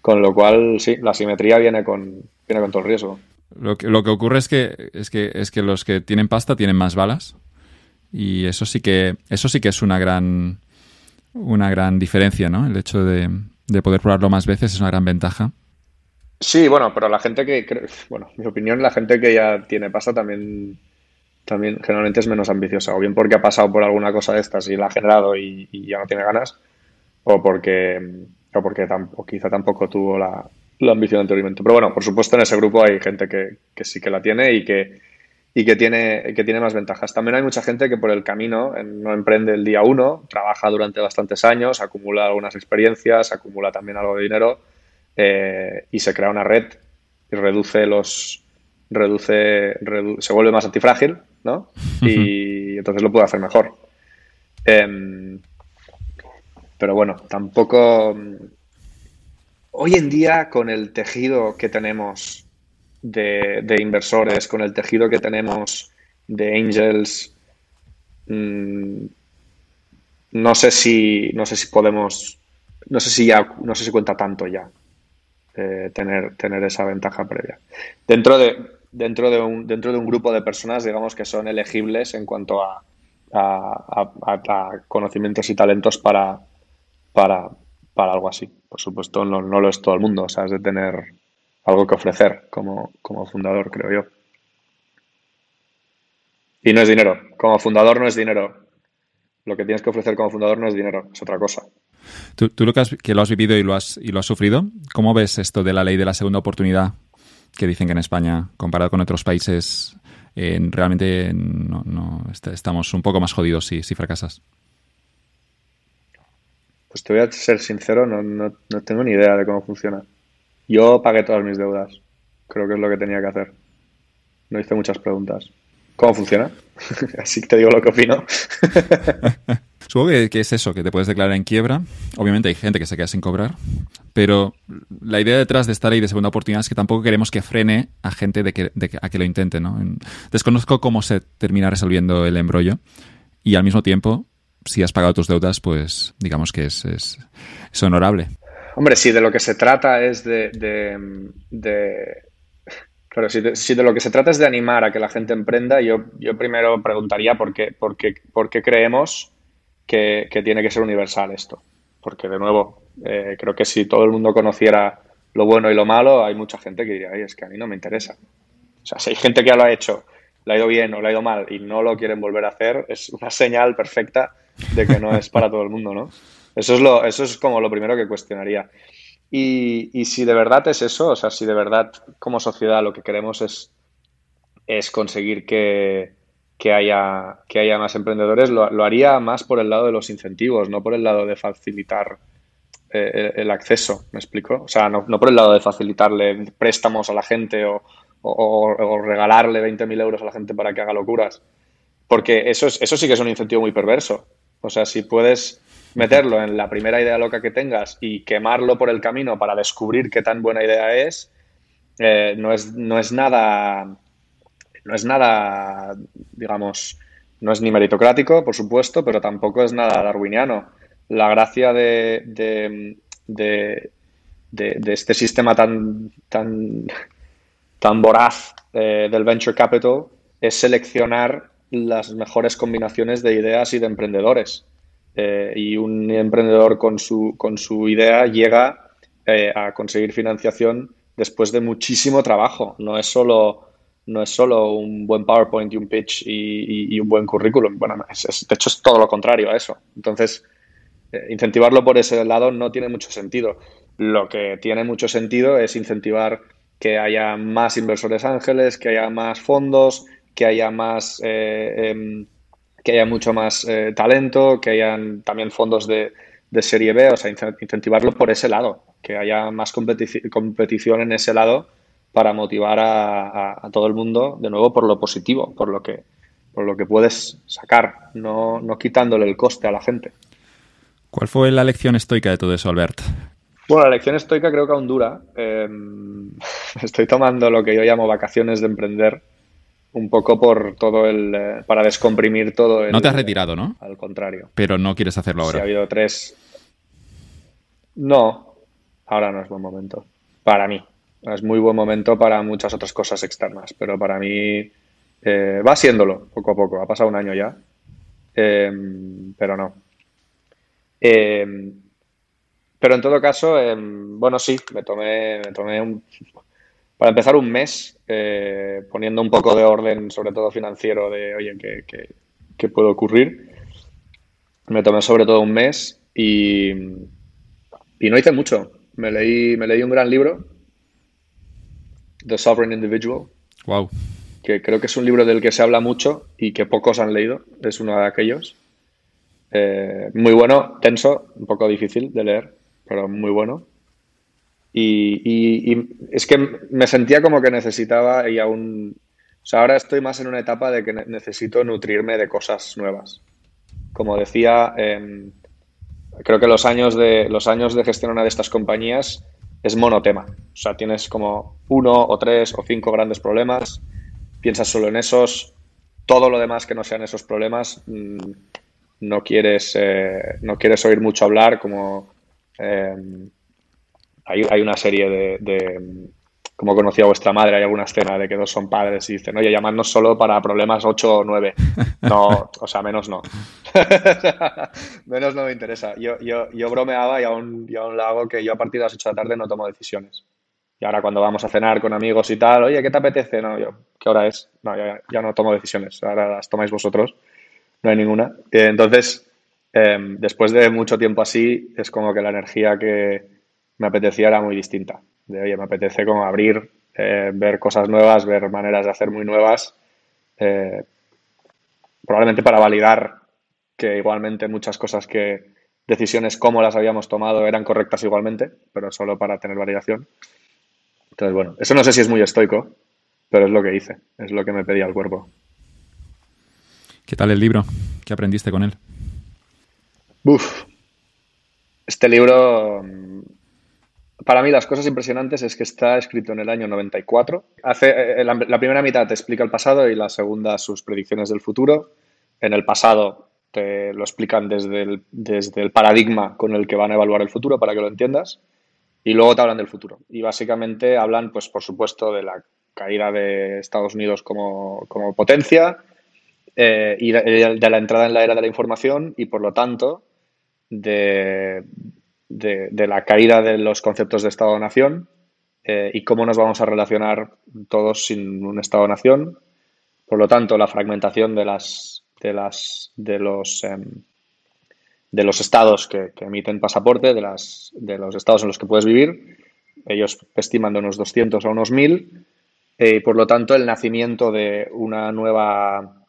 Con lo cual, sí, la simetría viene con, viene con todo el riesgo. Lo que, lo que ocurre es que, es que es que los que tienen pasta tienen más balas. Y eso sí que, eso sí que es una gran, una gran diferencia, ¿no? El hecho de, de poder probarlo más veces es una gran ventaja. Sí, bueno, pero la gente que, bueno, en mi opinión, la gente que ya tiene pasta también, también generalmente es menos ambiciosa, o bien porque ha pasado por alguna cosa de estas y la ha generado y, y ya no tiene ganas, o porque o porque quizá tampoco tuvo la, ambición anteriormente. Pero bueno, por supuesto en ese grupo hay gente que, sí que la tiene y que, y que tiene, que tiene más ventajas. También hay mucha gente que por el camino no emprende el día uno, trabaja durante bastantes años, acumula algunas experiencias, acumula también algo de dinero eh, y se crea una red y reduce los reduce, se vuelve más antifrágil, ¿no? Y entonces lo puede hacer mejor. Em, pero bueno, tampoco... Hoy en día, con el tejido que tenemos de, inversores, con el tejido que tenemos de angels, mm, no sé si no sé si podemos no sé si ya no sé si cuenta tanto ya eh, tener tener esa ventaja previa. Dentro de dentro de un dentro de un grupo de personas digamos que son elegibles en cuanto a conocimientos y talentos para para, para algo así. Por supuesto, no, lo es todo el mundo, o sea, es de tener algo que ofrecer como, como fundador, creo yo. Y no es dinero. Como fundador no es dinero. Lo que tienes que ofrecer como fundador no es dinero, es otra cosa. Tú, tú lo que, lo has vivido y lo has, y lo has sufrido, ¿cómo ves esto de la ley de la segunda oportunidad que dicen que en España, comparado con otros países, realmente estamos un poco más jodidos si fracasas? Pues te voy a ser sincero, no, no, tengo ni idea de cómo funciona. Yo pagué todas mis deudas. Creo que es lo que tenía que hacer. No hice muchas preguntas. ¿Cómo funciona? Así que te digo lo que opino. Supongo que, es eso, que te puedes declarar en quiebra. Obviamente hay gente que se queda sin cobrar, pero la idea detrás de esta ley de segunda oportunidad es que tampoco queremos que frene a gente de que, a que lo intente. ¿no? Desconozco cómo se termina resolviendo el embrollo y al mismo tiempo si has pagado tus deudas, pues digamos que es, es, honorable. Hombre, si de lo que se trata es de... de, si de, lo que se trata es de animar a que la gente emprenda, yo, yo primero preguntaría por qué, por qué, por qué creemos que, tiene que ser universal esto. Porque, de nuevo, eh, creo que si todo el mundo conociera lo bueno y lo malo, hay mucha gente que diría, es que a mí no me interesa. O sea, si hay gente que ya lo ha hecho, le ha ido bien o le ha ido mal y no lo quieren volver a hacer, es una señal perfecta de que no es para todo el mundo, ¿no? Eso es, lo, eso es como lo primero que cuestionaría. Y, si de verdad es eso, o sea, si de verdad como sociedad lo que queremos es, es conseguir que, haya, que haya más emprendedores, lo, haría más por el lado de los incentivos, no por el lado de facilitar eh, el, acceso, ¿me explico? O sea, no, no, por el lado de facilitarle préstamos a la gente o, o, regalarle 20.000 euros a la gente para que haga locuras. Porque eso, es, eso sí que es un incentivo muy perverso. O sea, si puedes meterlo en la primera idea loca que tengas y quemarlo por el camino para descubrir qué tan buena idea es, eh, no, es no es nada, no es nada, digamos, no es ni meritocrático, por supuesto, pero tampoco es nada darwiniano. La gracia de, de, de, este sistema tan, tan, tan voraz eh, del venture capital es seleccionar las mejores combinaciones de ideas y de emprendedores. Eh, y un emprendedor con su, con su idea llega eh, a conseguir financiación después de muchísimo trabajo. No es solo, no es solo un buen PowerPoint y un pitch y, un buen currículum. Bueno, de hecho es todo lo contrario a eso. Entonces, incentivarlo por ese lado no tiene mucho sentido. Lo que tiene mucho sentido es incentivar que haya más inversores ángeles, que haya más fondos, que haya más, eh, em, que haya mucho más eh, talento, que hayan también fondos de, serie B, o sea, incentivarlo por ese lado, que haya más competición en ese lado para motivar a, todo el mundo, de nuevo, por lo positivo, por lo que, por lo que puedes sacar, no, no quitándole el coste a la gente. ¿Cuál fue la lección estoica de todo eso, Albert? Bueno, la lección estoica creo que aún dura. Em, estoy tomando lo que yo llamo vacaciones de emprender un poco por todo el. Eh, para descomprimir todo el. No te has retirado, ¿no? Al contrario. Pero no quieres hacerlo ahora. Sí, ha habido tres. No, ahora no es buen momento. Para mí. Es muy buen momento para muchas otras cosas externas, pero para mí eh, va siéndolo poco a poco. Ha pasado un año ya, em, pero no. Pero en todo caso, bueno, sí, me tomé, me tomé un, para empezar un mes eh, poniendo un poco de orden, sobre todo financiero, de, oye, ¿qué, qué, puede ocurrir? Me tomé sobre todo un mes y, y no hice mucho. Me leí, me leí un gran libro, The Sovereign Individual. Wow. Que creo que es un libro del que se habla mucho y que pocos han leído. Es uno de aquellos. Eh, muy bueno, tenso, un poco difícil de leer, pero muy bueno. Y, es que me sentía como que necesitaba y aún... O sea, ahora estoy más en una etapa de que necesito nutrirme de cosas nuevas. Como decía, em, creo que los años, de, los años de gestión una de estas compañías es monotema. O sea, tienes como uno o tres o cinco grandes problemas, piensas solo en esos, todo lo demás que no sean esos problemas mm, no quieres, eh, no quieres oír mucho hablar, como em, hay, una serie de, como conocía vuestra madre, hay alguna escena de que dos son padres y dicen, oye, llamadnos solo para problemas 8 o 9. No, o sea, menos no. menos no me interesa. Yo, yo, yo bromeaba y aún, y aún lo hago que yo a partir de las 8 de la tarde no tomo decisiones. Y ahora cuando vamos a cenar con amigos y tal, oye, ¿qué te apetece? No, yo, ¿qué hora es? No, ya, ya no tomo decisiones. Ahora las tomáis vosotros. No hay ninguna. Eh, entonces, em, después de mucho tiempo así, es como que la energía que, me apetecía era muy distinta. De, oye, me apetece como abrir, eh, ver cosas nuevas, ver maneras de hacer muy nuevas, eh, probablemente para validar que igualmente muchas cosas que decisiones como las habíamos tomado eran correctas igualmente, pero solo para tener validación. Entonces, bueno, eso no sé si es muy estoico, pero es lo que hice, es lo que me pedía el cuerpo. ¿Qué tal el libro? ¿Qué aprendiste con él? Uf, este libro para mí las cosas impresionantes es que está escrito en el año 94. Hace, eh, la, primera mitad te explica el pasado y la segunda sus predicciones del futuro. En el pasado te lo explican desde el, desde el paradigma con el que van a evaluar el futuro para que lo entiendas. Y luego te hablan del futuro. Y básicamente hablan, pues por supuesto, de la caída de Estados Unidos como, potencia eh, y de la entrada en la era de la información y, por lo tanto, de, de, la caída de los conceptos de Estado-Nación eh, y cómo nos vamos a relacionar todos sin un Estado-Nación. Por lo tanto, la fragmentación de, las, de, las, de, los, em, de los estados que, emiten pasaporte, de, las, de los estados en los que puedes vivir, ellos estiman de unos 200 a unos 1000, eh, y por lo tanto el nacimiento de una nueva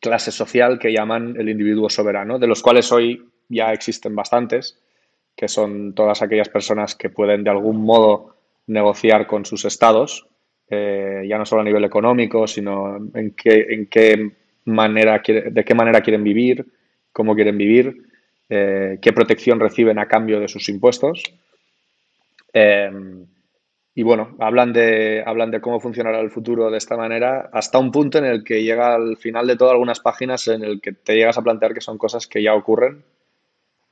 clase social que llaman el individuo soberano, de los cuales hoy ya existen bastantes, que son todas aquellas personas que pueden de algún modo negociar con sus estados, eh, ya no solo a nivel económico, sino en qué, en qué manera, de qué manera quieren vivir, cómo quieren vivir, eh, qué protección reciben a cambio de sus impuestos. Em, y bueno, hablan de, hablan de cómo funcionará el futuro de esta manera hasta un punto en el que llega al final de todo algunas páginas en el que te llegas a plantear que son cosas que ya ocurren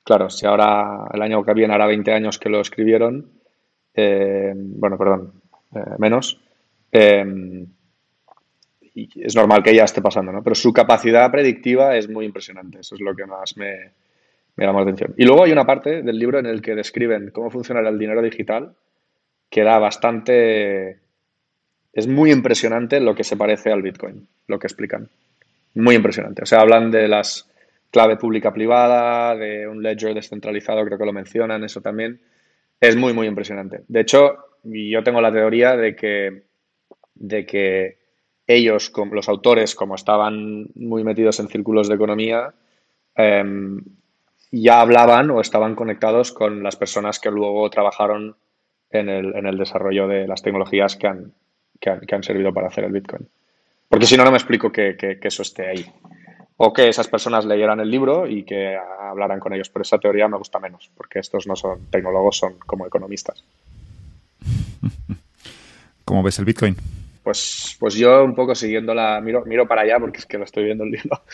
Claro, si ahora el año que viene hará 20 años que lo escribieron, eh, bueno, perdón, eh, menos, eh, y es normal que ya esté pasando, ¿no? Pero su capacidad predictiva es muy impresionante, eso es lo que más me, me llama la atención. Y luego hay una parte del libro en el que describen cómo funcionará el dinero digital, que da bastante... Es muy impresionante lo que se parece al Bitcoin, lo que explican. Muy impresionante. O sea, hablan de las clave pública privada, de un ledger descentralizado, creo que lo mencionan, eso también. Es muy, muy impresionante. De hecho, yo tengo la teoría de que, de que ellos, los autores, como estaban muy metidos en círculos de economía, em, ya hablaban o estaban conectados con las personas que luego trabajaron en el, desarrollo de las tecnologías que han, que han, servido para hacer el Bitcoin. Porque si no, no me explico que eso esté ahí o que esas personas leyeran el libro y que hablaran con ellos. Pero esa teoría me gusta menos, porque estos no son tecnólogos, son como economistas. ¿Cómo ves el Bitcoin? pues, pues yo un poco siguiendo la... Miro, miro para allá porque es que lo estoy viendo el libro.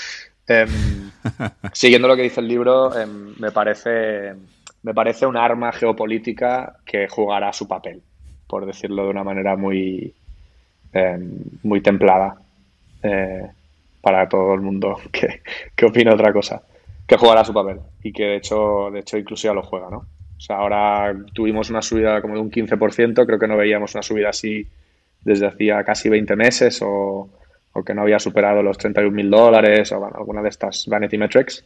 Em, siguiendo lo que dice el libro, em, me, parece, me parece un arma geopolítica que jugará su papel, por decirlo de una manera muy, em, muy templada eh, para todo el mundo que, que opina otra cosa, que jugará su papel y que de hecho, de hecho incluso lo juega, ¿no? O sea, ahora tuvimos una subida como de un 15%, creo que no veíamos una subida así desde hacía casi 20 meses o, que no había superado los 31 mil dólares o alguna de estas vanity metrics.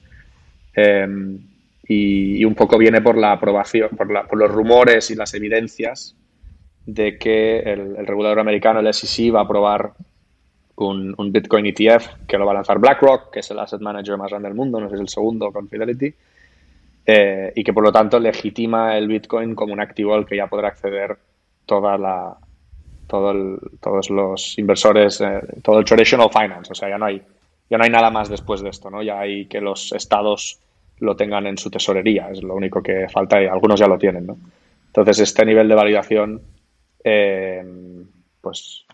Em, y, un poco viene por la aprobación, por, los rumores y las evidencias de que el, regulador americano, el SEC, va a aprobar un, Bitcoin ETF que lo va a lanzar BlackRock, que es el asset manager más grande del mundo, no sé si es el segundo con Fidelity, eh, y que por lo tanto legitima el Bitcoin como un activo al que ya podrá acceder toda la, todos los inversores, eh, todo el traditional finance. O sea, ya no hay ya no hay nada más después de esto, ¿no? Ya hay que los estados lo tengan en su tesorería, es lo único que falta y algunos ya lo tienen, ¿no? Entonces, este nivel de validación, eh, pues,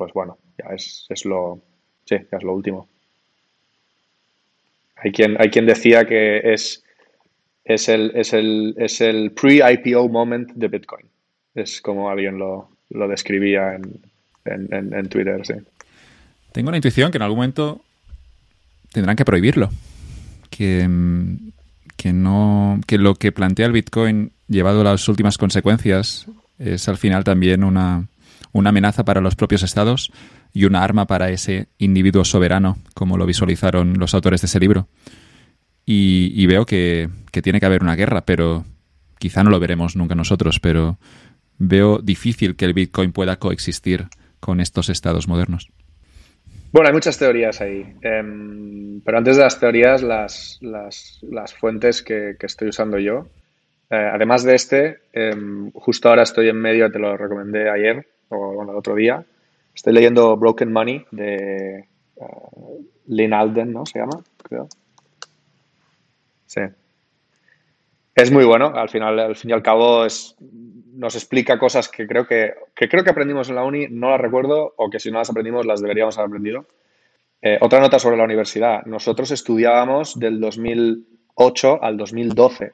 pues bueno, ya es, es lo, sí, ya es lo último. Hay quien, hay quien decía que es es el, es el, es el pre-IPO moment de Bitcoin. Es como alguien lo, describía en, Twitter, sí. Tengo la intuición que en algún momento tendrán que prohibirlo. Que, que, no, que lo que plantea el Bitcoin, llevado a las últimas consecuencias, es al final también una, una amenaza para los propios estados y una arma para ese individuo soberano, como lo visualizaron los autores de ese libro y, veo que, tiene que haber una guerra, pero quizá no lo veremos nunca nosotros, pero veo difícil que el Bitcoin pueda coexistir con estos estados modernos. Bueno, hay muchas teorías ahí, em, pero antes de las teorías, las, las, fuentes que, estoy usando yo. Eh, además de este, em, justo ahora estoy en medio, te lo recomendé ayer o bueno, el otro día, estoy leyendo Broken Money de uh, Lynn Alden, ¿no? Se llama, creo. Sí. Es muy bueno, al final, al fin y al cabo, es, nos explica cosas que creo que, creo que aprendimos en la uni, no las recuerdo, o que si no las aprendimos las deberíamos haber aprendido. Eh, otra nota sobre la universidad. Nosotros estudiábamos del 2008 al 2012.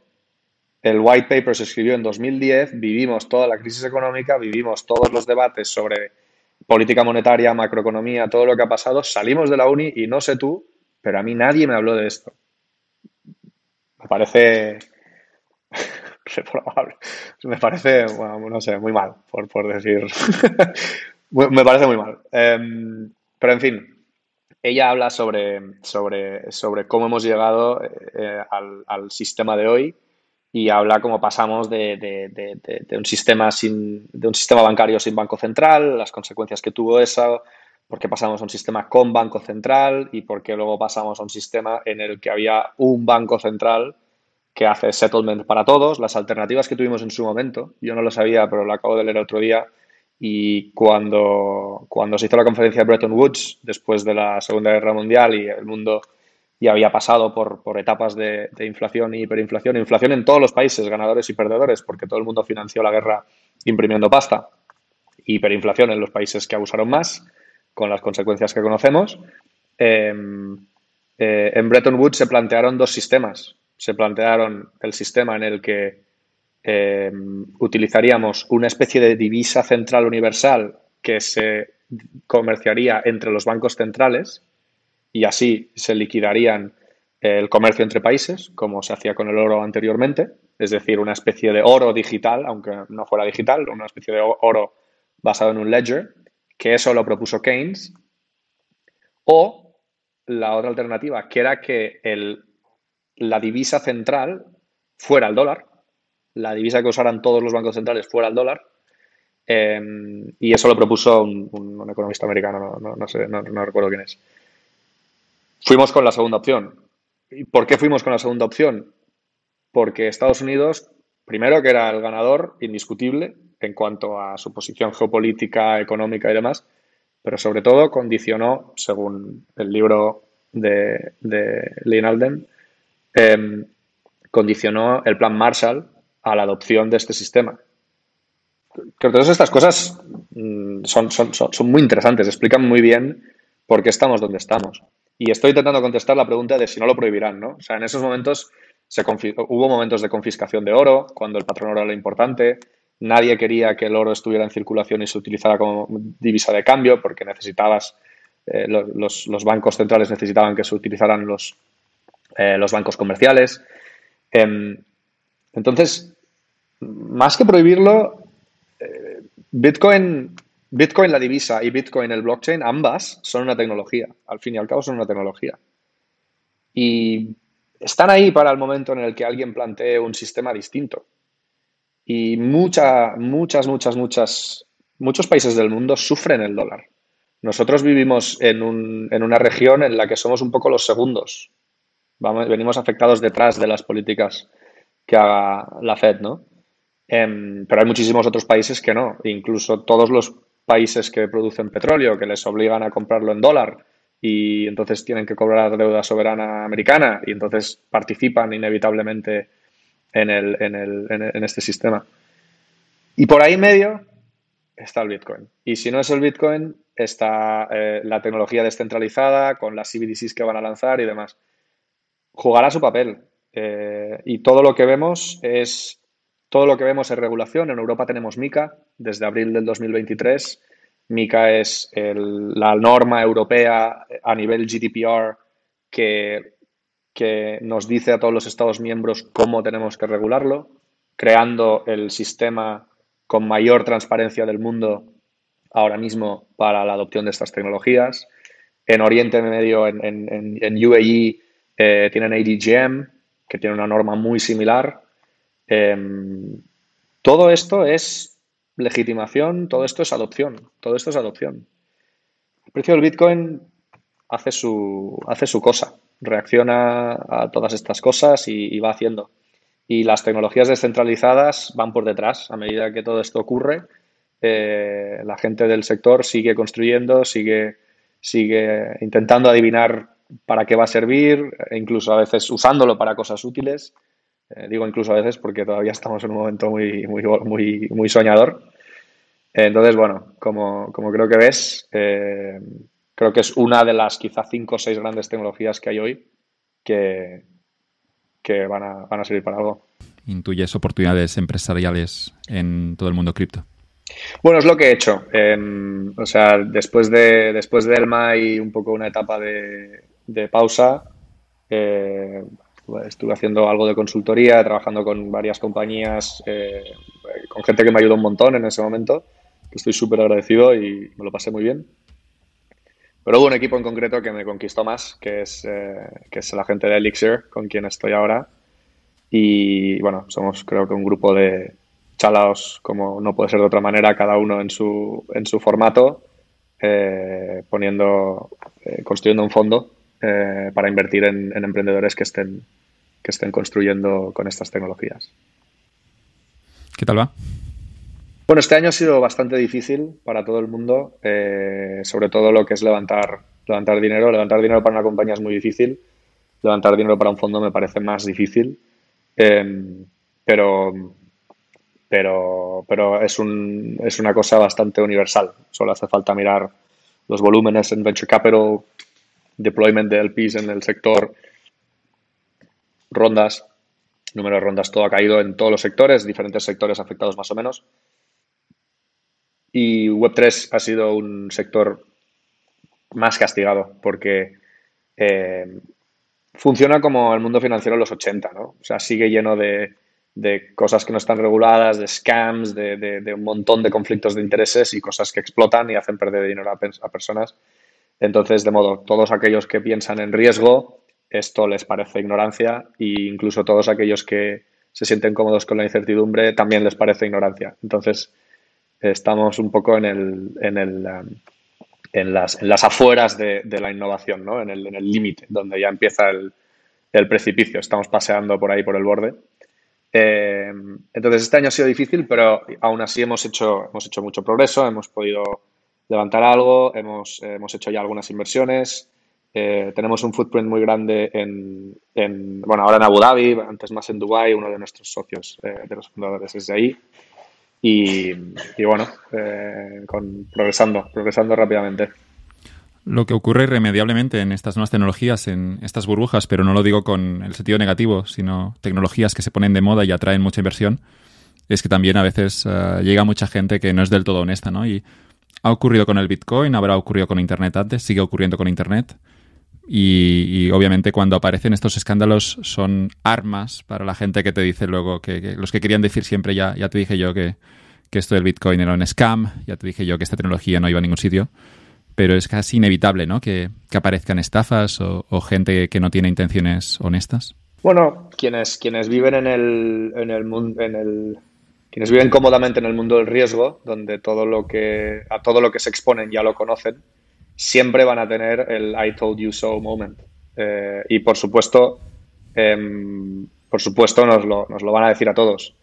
El white paper se escribió en 2010, vivimos toda la crisis económica, vivimos todos los debates sobre política monetaria, macroeconomía, todo lo que ha pasado, salimos de la uni y no sé tú, pero a mí nadie me habló de esto me parece Me parece, no sé, muy mal, por, decir. me parece muy mal. Em, pero en fin, ella habla sobre, sobre, sobre cómo hemos llegado eh, al, sistema de hoy y habla cómo pasamos de, un sistema sin, de un sistema bancario sin banco central, las consecuencias que tuvo eso, por qué pasamos a un sistema con banco central y por qué luego pasamos a un sistema en el que había un banco central que hace settlement para todos, las alternativas que tuvimos en su momento. Yo no lo sabía, pero lo acabo de leer otro día. Y cuando, cuando se hizo la conferencia de Bretton Woods, después de la Segunda Guerra Mundial y el mundo ya había pasado por, por etapas de, inflación y hiperinflación, inflación en todos los países, ganadores y perdedores, porque todo el mundo financió la guerra imprimiendo pasta, hiperinflación en los países que abusaron más, con las consecuencias que conocemos. Em, eh, en Bretton Woods se plantearon dos sistemas se plantearon el sistema en el que eh, utilizaríamos una especie de divisa central universal que se comerciaría entre los bancos centrales y así se liquidarían el comercio entre países, como se hacía con el oro anteriormente, es decir, una especie de oro digital, aunque no fuera digital, una especie de oro basado en un ledger, que eso lo propuso Keynes, o la otra alternativa, que era que el la divisa central fuera el dólar, la divisa que usaran todos los bancos centrales fuera el dólar, em, y eso lo propuso un, economista americano, no, sé, no, recuerdo quién es. Fuimos con la segunda opción. ¿Y por qué fuimos con la segunda opción? Porque Estados Unidos, primero que era el ganador indiscutible en cuanto a su posición geopolítica, económica y demás, pero sobre todo condicionó, según el libro de, de Lynn Alden, Em, condicionó el plan Marshall a la adopción de este sistema. que todas estas cosas mm, son, son, son, muy interesantes, explican muy bien por qué estamos donde estamos. Y estoy intentando contestar la pregunta de si no lo prohibirán, ¿no? O sea, en esos momentos hubo momentos de confiscación de oro, cuando el patrón oro era importante, nadie quería que el oro estuviera en circulación y se utilizara como divisa de cambio, porque necesitabas, eh, los, los, bancos centrales necesitaban que se utilizaran los, eh, los bancos comerciales. Em, entonces, más que prohibirlo, eh, Bitcoin, Bitcoin la divisa y Bitcoin el blockchain, ambas son una tecnología. Al fin y al cabo son una tecnología. Y están ahí para el momento en el que alguien plantee un sistema distinto. Y muchas, muchas, muchas, muchas, muchos países del mundo sufren el dólar. Nosotros vivimos en, un, en una región en la que somos un poco los segundos. venimos afectados detrás de las políticas que haga la Fed, ¿no? Em, pero hay muchísimos otros países que no. Incluso todos los países que producen petróleo, que les obligan a comprarlo en dólar y entonces tienen que cobrar deuda soberana americana y entonces participan inevitablemente en, el, en, el, en este sistema. Y por ahí en medio está el Bitcoin. Y si no es el Bitcoin, está eh, la tecnología descentralizada con las CBDCs que van a lanzar y demás. Jugará su papel. Eh, y todo lo que vemos es todo lo que vemos es regulación. En Europa tenemos MICA desde abril del 2023. MICA es la norma europea a nivel GDPR que, nos dice a todos los Estados miembros cómo tenemos que regularlo, creando el sistema con mayor transparencia del mundo ahora mismo para la adopción de estas tecnologías. En Oriente Medio, en, en, UAE, eh, tienen ADGM, que tiene una norma muy similar. Em, todo esto es legitimación, todo esto es adopción, todo esto es adopción. El precio del Bitcoin hace su, hace su cosa, reacciona a todas estas cosas y, va haciendo. Y las tecnologías descentralizadas van por detrás. A medida que todo esto ocurre, eh, la gente del sector sigue construyendo, sigue, sigue intentando adivinar para qué va a servir, e incluso a veces usándolo para cosas útiles. Eh, digo incluso a veces porque todavía estamos en un momento muy, muy, muy, muy soñador. entonces, bueno, como, como, creo que ves, eh, creo que es una de las quizá cinco o seis grandes tecnologías que hay hoy que, que van, a, van a servir para algo. ¿Intuyes oportunidades empresariales en todo el mundo cripto? Bueno, es lo que he hecho. o sea, después de, después de Elma y un poco una etapa de, de pausa, eh, estuve haciendo algo de consultoría, trabajando con varias compañías, eh, con gente que me ayudó un montón en ese momento, que estoy súper agradecido y me lo pasé muy bien. Pero hubo un equipo en concreto que me conquistó más, que es, eh, que es la gente de Elixir, con quien estoy ahora. Y bueno, somos creo que un grupo de chalaos, como no puede ser de otra manera, cada uno en su, en su formato, poniendo, construyendo un fondo eh, para invertir en, emprendedores que estén, que estén construyendo con estas tecnologías. ¿Qué tal va? Bueno, este año ha sido bastante difícil para todo el mundo, eh, sobre todo lo que es levantar, levantar dinero. Levantar dinero para una compañía es muy difícil, levantar dinero para un fondo me parece más difícil, em, pero, pero, pero es, un, es una cosa bastante universal. Solo hace falta mirar los volúmenes en Venture Capital, deployment de LPs en el sector, rondas, número de rondas, todo ha caído en todos los sectores, diferentes sectores afectados más o menos. Y Web3 ha sido un sector más castigado porque eh, funciona como el mundo financiero en los 80, ¿no? O sea, sigue lleno de, cosas que no están reguladas, de scams, de, un montón de conflictos de intereses y cosas que explotan y hacen perder dinero a personas. Entonces, de modo, todos aquellos que piensan en riesgo, esto les parece ignorancia e incluso todos aquellos que se sienten cómodos con la incertidumbre también les parece ignorancia. Entonces, estamos un poco en, el, en, el, um, en, las, en las afueras de, la innovación, ¿no? en el límite, donde ya empieza el, precipicio. Estamos paseando por ahí, por el borde. Eh, entonces, este año ha sido difícil, pero aún así hemos hecho, hemos hecho mucho progreso, hemos podido levantar algo, hemos, hemos hecho ya algunas inversiones, eh, tenemos un footprint muy grande en, bueno, ahora en Abu Dhabi, antes más en Dubai, uno de nuestros socios, eh, de los fundadores es de ahí. y, bueno, eh, con, progresando, progresando rápidamente. Lo que ocurre irremediablemente en estas nuevas tecnologías, en estas burbujas, pero no lo digo con el sentido negativo, sino tecnologías que se ponen de moda y atraen mucha inversión, es que también a veces eh, llega mucha gente que no es del todo honesta, ¿no? Y ha ocurrido con el Bitcoin, habrá ocurrido con Internet antes, sigue ocurriendo con Internet. Y, obviamente cuando aparecen estos escándalos son armas para la gente que te dice luego que, los que querían decir siempre ya, ya te dije yo que, que esto del Bitcoin era un scam, ya te dije yo que esta tecnología no iba a ningún sitio pero es casi inevitable, ¿no? Que, aparezcan estafas o, gente que no tiene intenciones honestas. Bueno, quienes, quienes viven en el, en el en el, quienes viven cómodamente en el mundo del riesgo, donde todo lo que, a todo lo que se exponen ya lo conocen, siempre van a tener el I told you so moment. Eh, y por supuesto, em, por supuesto nos lo, nos lo van a decir a todos.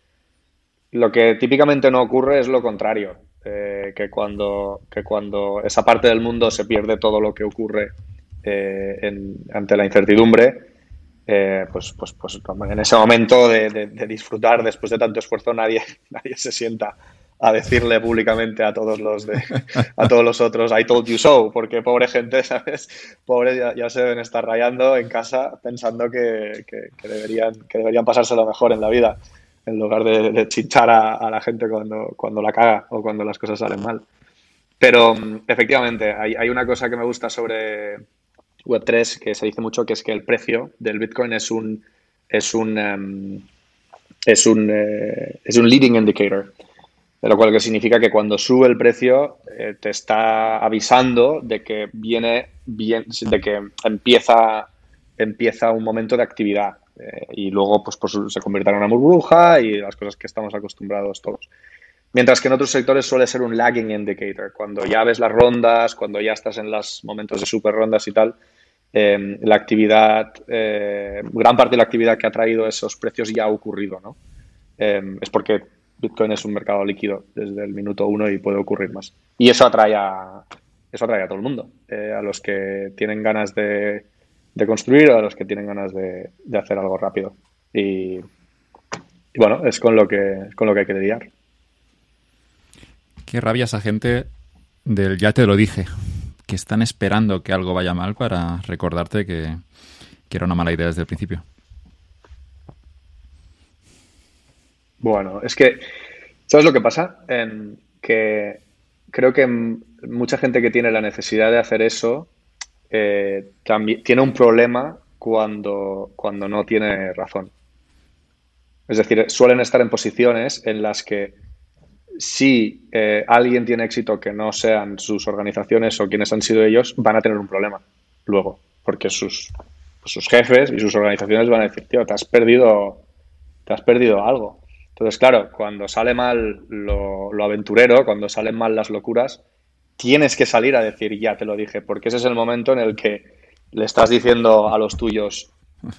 Lo que típicamente no ocurre es lo contrario. Eh, que, cuando, que cuando esa parte del mundo se pierde todo lo que ocurre eh, ante la incertidumbre, eh, pues, pues, pues en ese momento de, disfrutar después de tanto esfuerzo nadie, nadie se sienta a decirle públicamente a todos los de, a todos los otros I told you so, porque pobre gente, ¿sabes? Pobre ya, se deben estar rayando en casa pensando que, que, deberían, que deberían pasárselo mejor en la vida en lugar de, de chichar a, la gente cuando, cuando la caga o cuando las cosas salen mal. Pero mm, efectivamente, hay, hay una cosa que me gusta sobre Web3 que se dice mucho, que es que el precio del Bitcoin es un, es un, em, es un, eh, es un leading indicator. De lo cual que significa que cuando sube el precio eh, te está avisando de que viene bien, de que empieza, empieza un momento de actividad. Eh, y luego pues, se convirtieron en una burbuja y las cosas que estamos acostumbrados todos. Mientras que en otros sectores suele ser un lagging indicator. Cuando ya ves las rondas, cuando ya estás en los momentos de super rondas y tal, eh, la actividad, eh, gran parte de la actividad que ha traído esos precios ya ha ocurrido, ¿no? es porque Bitcoin es un mercado líquido desde el minuto uno y puede ocurrir más. Y eso atrae a, eso atrae a todo el mundo, a los que tienen ganas de de construir o a los que tienen ganas de, hacer algo rápido. Y, bueno, es con lo que con lo que hay que lidiar. Qué rabia esa gente del ya te lo dije, que están esperando que algo vaya mal para recordarte que, era una mala idea desde el principio. Bueno, es que, ¿sabes lo que pasa? que creo que mucha gente que tiene la necesidad de hacer eso eh, también tiene un problema cuando, cuando no tiene razón. Es decir, suelen estar en posiciones en las que si eh, alguien tiene éxito que no sean sus organizaciones o quienes han sido ellos, van a tener un problema luego, porque sus, sus jefes y sus organizaciones van a decir, tío, te has perdido, te has perdido algo. Entonces, claro, cuando sale mal lo, aventurero, cuando salen mal las locuras, tienes que salir a decir, ya te lo dije, porque ese es el momento en el que le estás diciendo a los tuyos,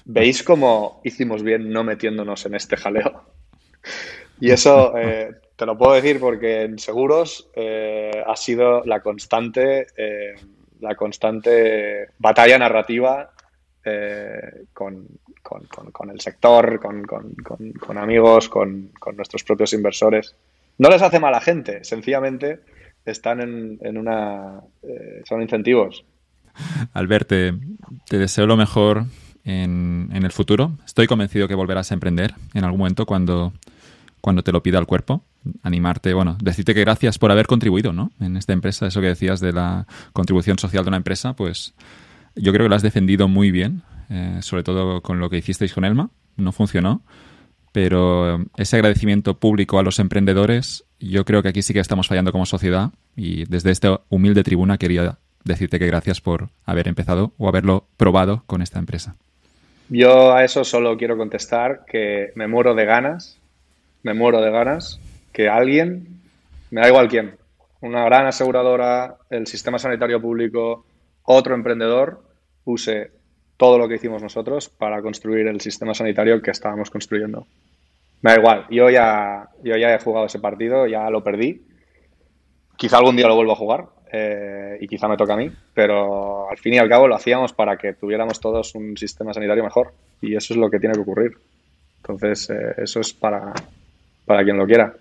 ¿veis cómo hicimos bien no metiéndonos en este jaleo? Y eso eh, te lo puedo decir porque en seguros eh, ha sido la constante, eh, la constante batalla narrativa con, el sector, con, amigos, con, nuestros propios inversores. No les hace mala gente, sencillamente están en, una... Eh, son incentivos. Albert, te, deseo lo mejor en, el futuro. Estoy convencido que volverás a emprender en algún momento cuando, cuando te lo pida el cuerpo. Animarte, bueno, decirte que gracias por haber contribuido ¿no? en esta empresa. Eso que decías de la contribución social de una empresa, pues yo creo que lo has defendido muy bien, eh, sobre todo con lo que hicisteis con Elma. No funcionó, pero ese agradecimiento público a los emprendedores, yo creo que aquí sí que estamos fallando como sociedad y desde esta humilde tribuna quería decirte que gracias por haber empezado o haberlo probado con esta empresa. Yo a eso solo quiero contestar que me muero de ganas, me muero de ganas que alguien, me da igual quién, una gran aseguradora, el sistema sanitario público, otro emprendedor, use todo lo que hicimos nosotros para construir el sistema sanitario que estábamos construyendo. Me da igual, yo ya, yo ya he jugado ese partido, ya lo perdí. Quizá algún día lo vuelva a jugar eh, y quizá me toca a mí, pero al fin y al cabo lo hacíamos para que tuviéramos todos un sistema sanitario mejor y eso es lo que tiene que ocurrir. Entonces, eh, eso es para, para quien lo quiera.